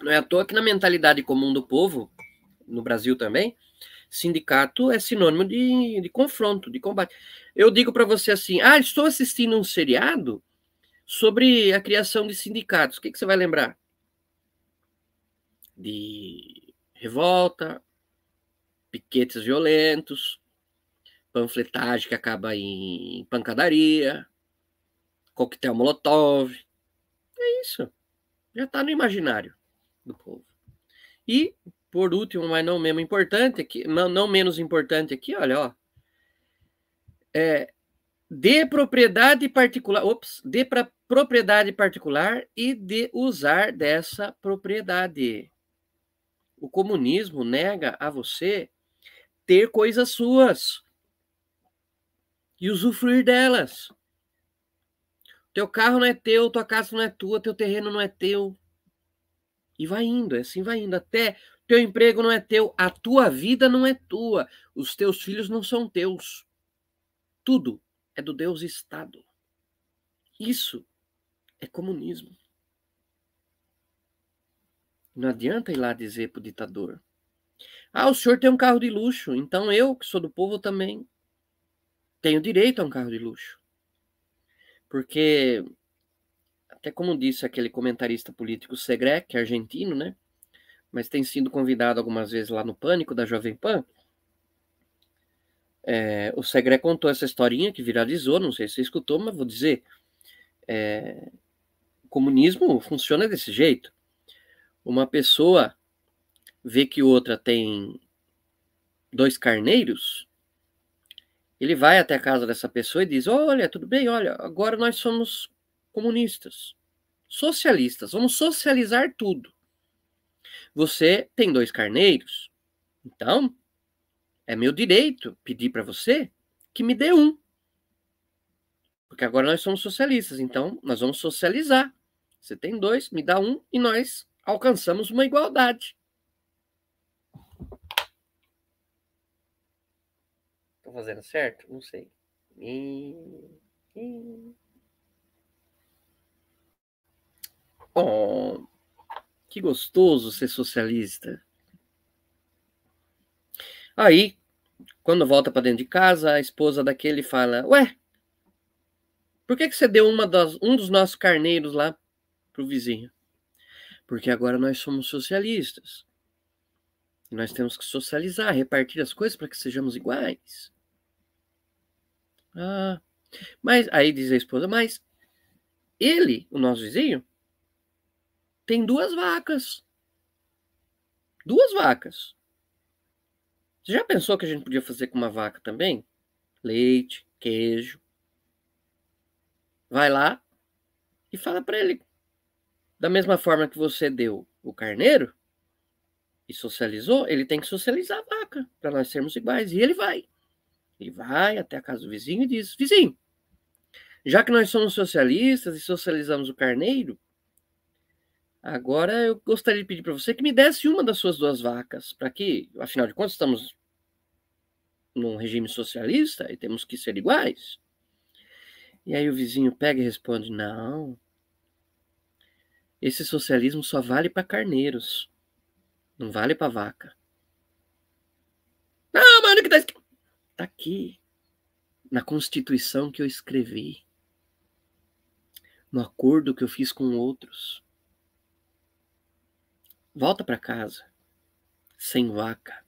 Não é à toa que na mentalidade comum do povo, no Brasil também, sindicato é sinônimo de, de confronto, de combate. Eu digo para você assim: ah, estou assistindo um seriado sobre a criação de sindicatos. O que, que você vai lembrar? De revolta, piquetes violentos, panfletagem que acaba em pancadaria, coquetel molotov. É isso. Já está no imaginário do povo. E, por último, mas não menos importante, aqui, não, não menos importante aqui, olha, ó. É, de propriedade particular, ops, de pra, propriedade particular e de usar dessa propriedade. O comunismo nega a você ter coisas suas e usufruir delas. Teu carro não é teu, tua casa não é tua, teu terreno não é teu. E vai indo, assim vai indo. Até teu emprego não é teu, a tua vida não é tua, os teus filhos não são teus. Tudo é do Deus Estado. Isso é comunismo. Não adianta ir lá dizer para o ditador: Ah, o senhor tem um carro de luxo, então eu, que sou do povo, também tenho direito a um carro de luxo. Porque até como disse aquele comentarista político Segre, que é argentino, né? Mas tem sido convidado algumas vezes lá no Pânico da Jovem Pan. É, o Segre contou essa historinha que viralizou, não sei se você escutou, mas vou dizer. É, o comunismo funciona desse jeito. Uma pessoa vê que outra tem dois carneiros, ele vai até a casa dessa pessoa e diz: Olha, tudo bem, olha, agora nós somos comunistas, socialistas, vamos socializar tudo. Você tem dois carneiros, então é meu direito pedir para você que me dê um. Porque agora nós somos socialistas, então nós vamos socializar. Você tem dois, me dá um e nós alcançamos uma igualdade. Estou fazendo certo? Não sei. Oh, que gostoso ser socialista. Aí, quando volta para dentro de casa, a esposa daquele fala: Ué, por que, que você deu uma das, um dos nossos carneiros lá pro vizinho? Porque agora nós somos socialistas. Nós temos que socializar, repartir as coisas para que sejamos iguais. Ah, mas aí diz a esposa: Mas ele, o nosso vizinho, tem duas vacas. Duas vacas. Você já pensou que a gente podia fazer com uma vaca também? Leite, queijo. Vai lá e fala para ele. Da mesma forma que você deu o carneiro e socializou, ele tem que socializar a vaca para nós sermos iguais. E ele vai. Ele vai até a casa do vizinho e diz: Vizinho, já que nós somos socialistas e socializamos o carneiro, Agora eu gostaria de pedir para você que me desse uma das suas duas vacas, para que, afinal de contas, estamos num regime socialista e temos que ser iguais. E aí o vizinho pega e responde: Não, esse socialismo só vale para carneiros, não vale para vaca. Não, mano, que tá, tá aqui. na Constituição que eu escrevi, no acordo que eu fiz com outros. Volta para casa, sem vaca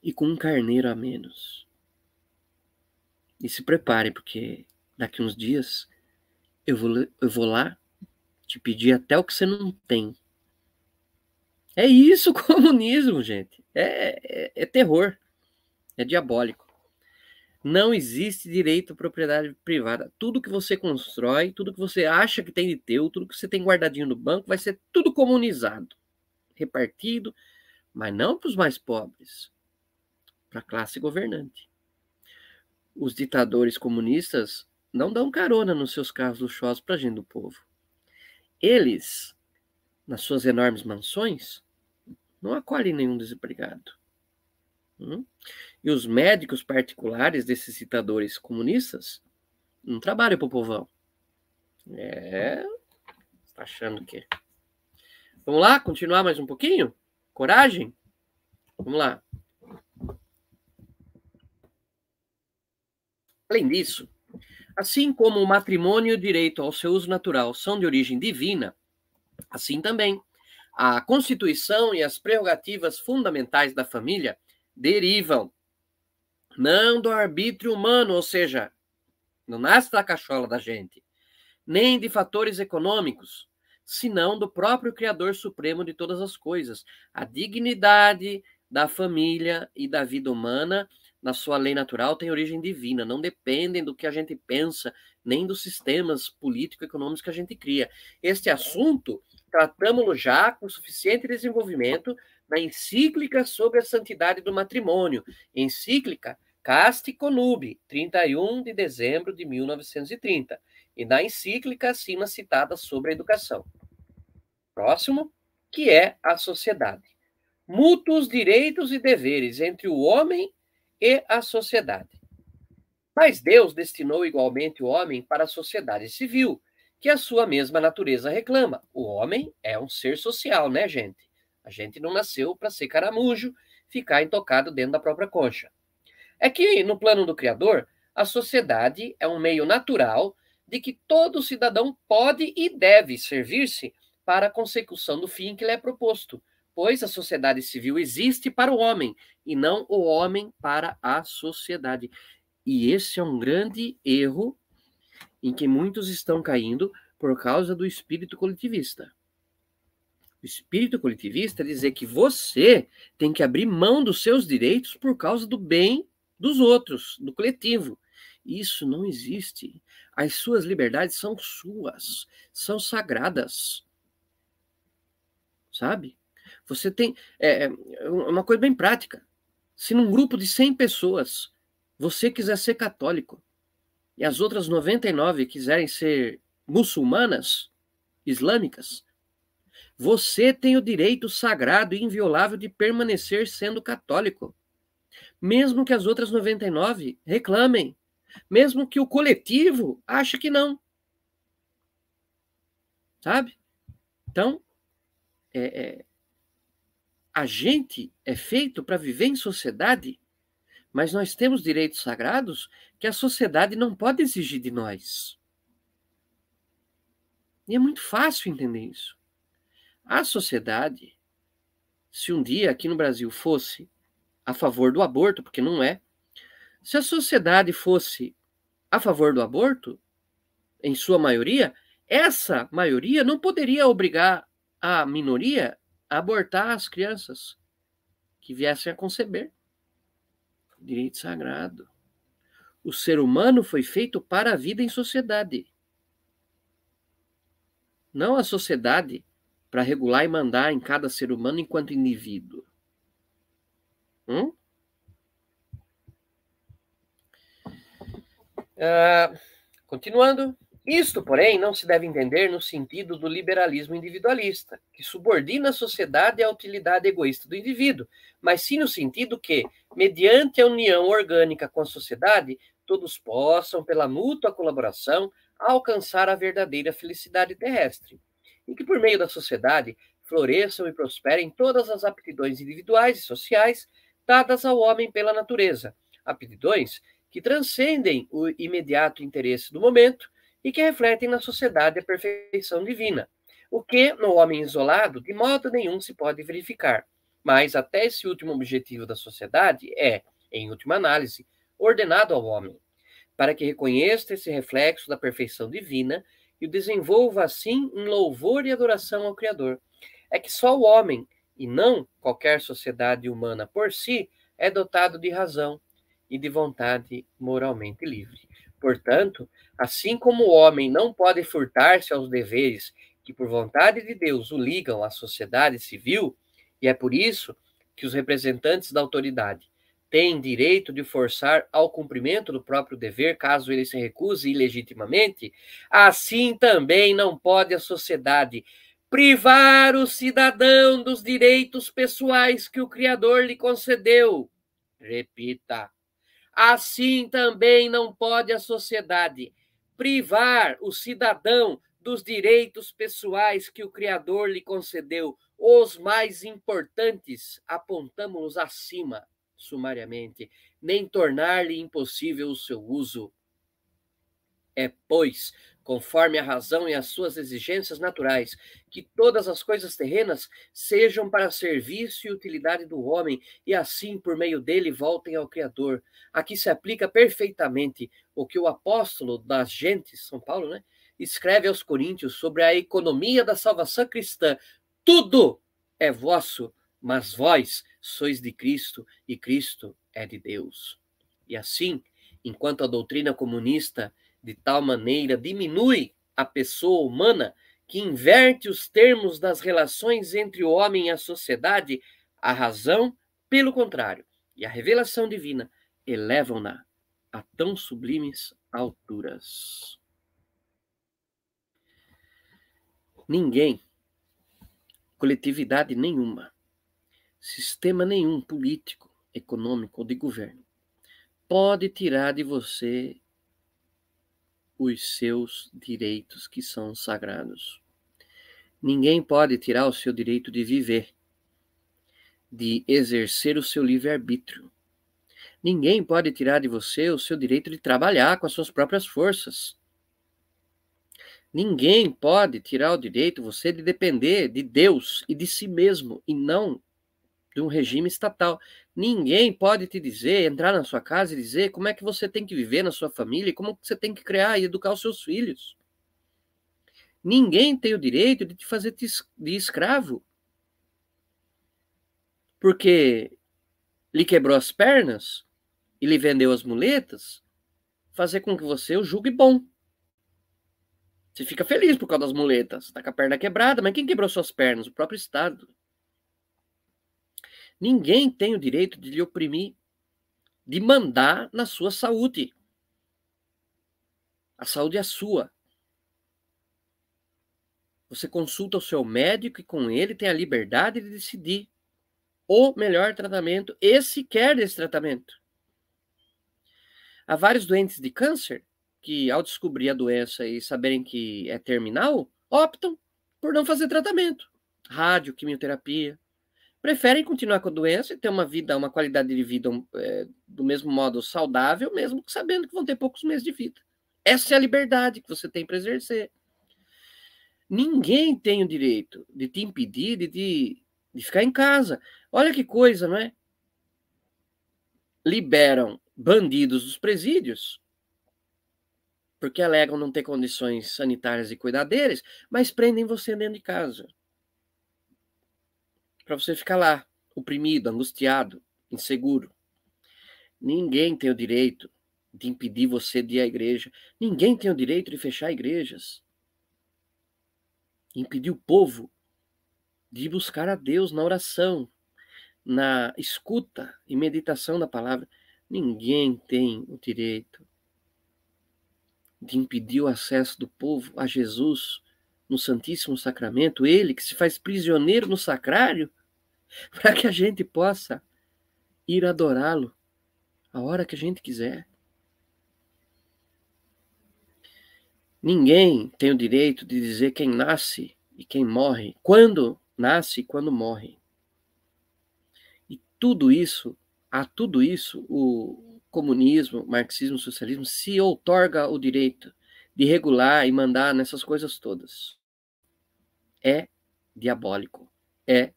e com um carneiro a menos. E se prepare, porque daqui uns dias eu vou, eu vou lá te pedir até o que você não tem. É isso comunismo, gente. É, é, é terror. É diabólico. Não existe direito à propriedade privada. Tudo que você constrói, tudo que você acha que tem de teu, tudo que você tem guardadinho no banco, vai ser tudo comunizado, repartido, mas não para os mais pobres, para a classe governante. Os ditadores comunistas não dão carona nos seus carros luxuosos para a gente do povo. Eles, nas suas enormes mansões, não acolhem nenhum desempregado. Hum? E os médicos particulares desses citadores comunistas não trabalham para o povão. É. Está achando que. Vamos lá, continuar mais um pouquinho? Coragem? Vamos lá. Além disso, assim como o matrimônio e o direito ao seu uso natural são de origem divina, assim também a Constituição e as prerrogativas fundamentais da família derivam não do arbítrio humano, ou seja, não nasce da cachola da gente, nem de fatores econômicos, senão do próprio Criador Supremo de todas as coisas. A dignidade da família e da vida humana, na sua lei natural, tem origem divina, não dependem do que a gente pensa, nem dos sistemas político-econômicos que a gente cria. Este assunto tratamos-lo já com suficiente desenvolvimento na encíclica sobre a santidade do matrimônio, encíclica Casti Conube, 31 de dezembro de 1930, e na encíclica acima citada sobre a educação. Próximo, que é a sociedade. Mútuos direitos e deveres entre o homem e a sociedade. Mas Deus destinou igualmente o homem para a sociedade civil, que a sua mesma natureza reclama. O homem é um ser social, né, gente? A gente não nasceu para ser caramujo, ficar intocado dentro da própria concha. É que, no plano do Criador, a sociedade é um meio natural de que todo cidadão pode e deve servir-se para a consecução do fim que lhe é proposto, pois a sociedade civil existe para o homem e não o homem para a sociedade. E esse é um grande erro em que muitos estão caindo por causa do espírito coletivista. O espírito coletivista é dizer que você tem que abrir mão dos seus direitos por causa do bem dos outros, do coletivo. Isso não existe. As suas liberdades são suas, são sagradas. Sabe? Você tem. É, é uma coisa bem prática. Se num grupo de 100 pessoas você quiser ser católico, e as outras 99 quiserem ser muçulmanas, islâmicas, você tem o direito sagrado e inviolável de permanecer sendo católico. Mesmo que as outras 99 reclamem, mesmo que o coletivo ache que não. Sabe? Então, é, é, a gente é feito para viver em sociedade mas nós temos direitos sagrados que a sociedade não pode exigir de nós. E é muito fácil entender isso. A sociedade, se um dia aqui no Brasil fosse a favor do aborto, porque não é, se a sociedade fosse a favor do aborto, em sua maioria, essa maioria não poderia obrigar a minoria abortar as crianças que viessem a conceber direito sagrado. O ser humano foi feito para a vida em sociedade. Não a sociedade para regular e mandar em cada ser humano enquanto indivíduo. Hum? Uh, continuando. Isto, porém, não se deve entender no sentido do liberalismo individualista, que subordina a sociedade à utilidade egoísta do indivíduo, mas sim no sentido que, mediante a união orgânica com a sociedade, todos possam, pela mútua colaboração, alcançar a verdadeira felicidade terrestre, e que, por meio da sociedade, floresçam e prosperem todas as aptidões individuais e sociais dadas ao homem pela natureza, aptidões que transcendem o imediato interesse do momento e que refletem na sociedade a perfeição divina, o que, no homem isolado, de modo nenhum se pode verificar. Mas até esse último objetivo da sociedade é, em última análise, ordenado ao homem, para que reconheça esse reflexo da perfeição divina e o desenvolva assim em louvor e adoração ao Criador. É que só o homem, e não qualquer sociedade humana por si, é dotado de razão e de vontade moralmente livre. Portanto, assim como o homem não pode furtar-se aos deveres que, por vontade de Deus, o ligam à sociedade civil, e é por isso que os representantes da autoridade têm direito de forçar ao cumprimento do próprio dever, caso ele se recuse ilegitimamente, assim também não pode a sociedade privar o cidadão dos direitos pessoais que o Criador lhe concedeu. Repita. Assim também não pode a sociedade privar o cidadão dos direitos pessoais que o Criador lhe concedeu, os mais importantes, apontamos-los acima, sumariamente, nem tornar-lhe impossível o seu uso. É, pois, conforme a razão e as suas exigências naturais, que todas as coisas terrenas sejam para serviço e utilidade do homem, e assim, por meio dele, voltem ao Criador. Aqui se aplica perfeitamente o que o apóstolo das gentes, São Paulo, né, escreve aos Coríntios sobre a economia da salvação cristã. Tudo é vosso, mas vós sois de Cristo, e Cristo é de Deus. E assim, enquanto a doutrina comunista de tal maneira diminui a pessoa humana que inverte os termos das relações entre o homem e a sociedade, a razão, pelo contrário, e a revelação divina elevam-na a tão sublimes alturas. Ninguém, coletividade nenhuma, sistema nenhum político, econômico ou de governo pode tirar de você os seus direitos que são sagrados. Ninguém pode tirar o seu direito de viver, de exercer o seu livre-arbítrio. Ninguém pode tirar de você o seu direito de trabalhar com as suas próprias forças. Ninguém pode tirar o direito você de depender de Deus e de si mesmo e não de um regime estatal. Ninguém pode te dizer, entrar na sua casa e dizer como é que você tem que viver na sua família, como você tem que criar e educar os seus filhos. Ninguém tem o direito de te fazer de escravo. Porque lhe quebrou as pernas e lhe vendeu as muletas, fazer com que você o julgue bom. Você fica feliz por causa das muletas, tá com a perna quebrada, mas quem quebrou suas pernas? O próprio Estado. Ninguém tem o direito de lhe oprimir, de mandar na sua saúde. A saúde é sua. Você consulta o seu médico e com ele tem a liberdade de decidir o melhor tratamento e se quer esse tratamento. Há vários doentes de câncer que, ao descobrir a doença e saberem que é terminal, optam por não fazer tratamento. Rádio, quimioterapia, preferem continuar com a doença e ter uma vida, uma qualidade de vida é, do mesmo modo saudável, mesmo sabendo que vão ter poucos meses de vida. Essa é a liberdade que você tem para exercer. Ninguém tem o direito de te impedir de, de, de ficar em casa. Olha que coisa, não é? Liberam bandidos dos presídios, porque alegam não ter condições sanitárias de cuidar deles, mas prendem você dentro de casa para você ficar lá, oprimido, angustiado, inseguro. Ninguém tem o direito de impedir você de ir à igreja. Ninguém tem o direito de fechar igrejas. Impedir o povo de buscar a Deus na oração, na escuta e meditação da palavra. Ninguém tem o direito de impedir o acesso do povo a Jesus no Santíssimo Sacramento, ele que se faz prisioneiro no sacrário, para que a gente possa ir adorá-lo a hora que a gente quiser. Ninguém tem o direito de dizer quem nasce e quem morre, quando nasce e quando morre. E tudo isso, a tudo isso, o comunismo, marxismo, socialismo se outorga o direito de regular e mandar nessas coisas todas. É diabólico, é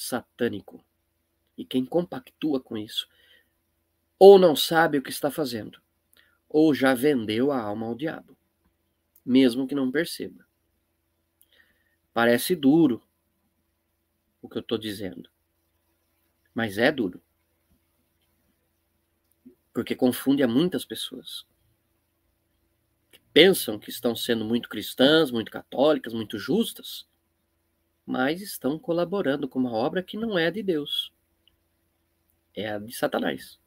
satânico. E quem compactua com isso ou não sabe o que está fazendo, ou já vendeu a alma ao diabo, mesmo que não perceba. Parece duro o que eu estou dizendo, mas é duro. Porque confunde a muitas pessoas que pensam que estão sendo muito cristãs, muito católicas, muito justas, mas estão colaborando com uma obra que não é de Deus, é a de Satanás.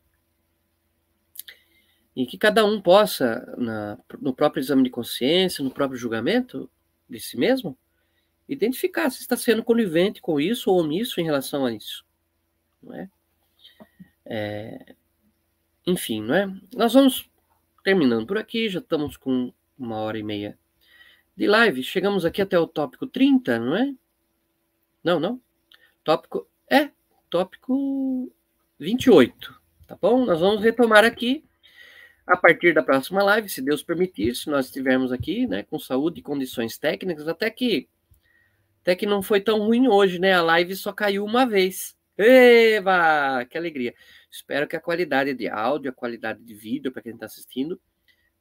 E que cada um possa, na, no próprio exame de consciência, no próprio julgamento de si mesmo, identificar se está sendo conivente com isso ou omisso em relação a isso. Não é? é? Enfim, não é? Nós vamos terminando por aqui, já estamos com uma hora e meia de live. Chegamos aqui até o tópico 30, não é? Não, não. Tópico. É, tópico 28. Tá bom? Nós vamos retomar aqui a partir da próxima live, se Deus permitir, se nós estivermos aqui, né, com saúde e condições técnicas, até que até que não foi tão ruim hoje, né? A live só caiu uma vez. Eba! Que alegria. Espero que a qualidade de áudio, a qualidade de vídeo para quem está assistindo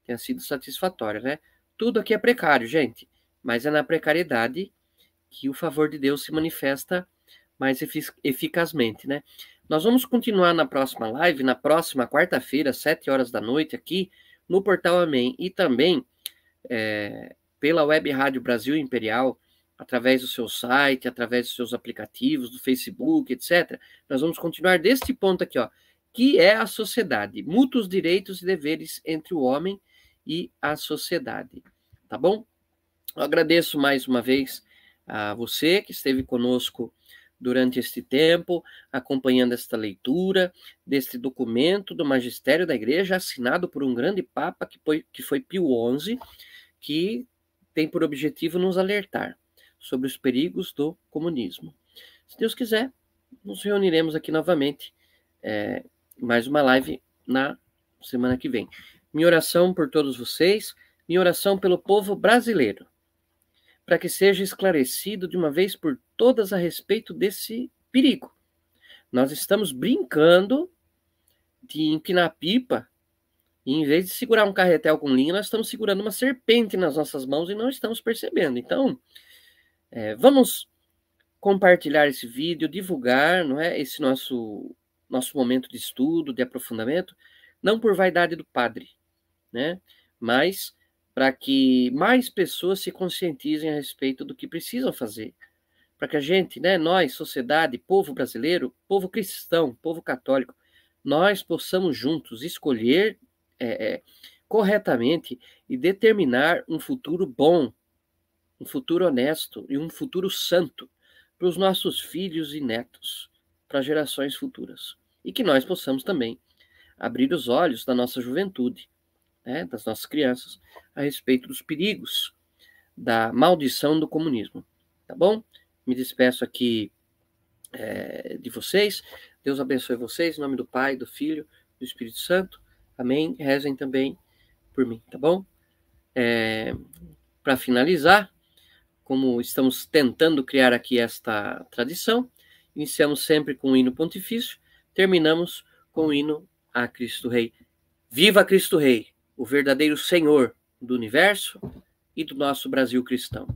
tenha sido satisfatória, né? Tudo aqui é precário, gente, mas é na precariedade que o favor de Deus se manifesta mais eficazmente, né? Nós vamos continuar na próxima live, na próxima quarta-feira, sete horas da noite, aqui no Portal Amém e também é, pela Web Rádio Brasil Imperial, através do seu site, através dos seus aplicativos, do Facebook, etc. Nós vamos continuar deste ponto aqui, ó, que é a sociedade, mútuos direitos e deveres entre o homem e a sociedade. Tá bom? Eu agradeço mais uma vez a você que esteve conosco durante este tempo, acompanhando esta leitura deste documento do magistério da igreja, assinado por um grande papa que foi, que foi Pio XI, que tem por objetivo nos alertar sobre os perigos do comunismo. Se Deus quiser, nos reuniremos aqui novamente, é, mais uma live na semana que vem. Minha oração por todos vocês, minha oração pelo povo brasileiro para que seja esclarecido de uma vez por todas a respeito desse perigo. Nós estamos brincando de empinar pipa e em vez de segurar um carretel com linha, nós estamos segurando uma serpente nas nossas mãos e não estamos percebendo. Então, é, vamos compartilhar esse vídeo, divulgar, não é, esse nosso nosso momento de estudo, de aprofundamento, não por vaidade do padre, né, mas para que mais pessoas se conscientizem a respeito do que precisam fazer. Para que a gente, né, nós, sociedade, povo brasileiro, povo cristão, povo católico, nós possamos juntos escolher é, é, corretamente e determinar um futuro bom, um futuro honesto e um futuro santo para os nossos filhos e netos, para gerações futuras. E que nós possamos também abrir os olhos da nossa juventude né, das nossas crianças a respeito dos perigos da maldição do comunismo. Tá bom? Me despeço aqui é, de vocês. Deus abençoe vocês, em nome do Pai, do Filho, do Espírito Santo. Amém. Rezem também por mim, tá bom? É, Para finalizar, como estamos tentando criar aqui esta tradição, iniciamos sempre com o hino pontifício, terminamos com o hino a Cristo Rei. Viva Cristo Rei! O verdadeiro Senhor do universo e do nosso Brasil cristão.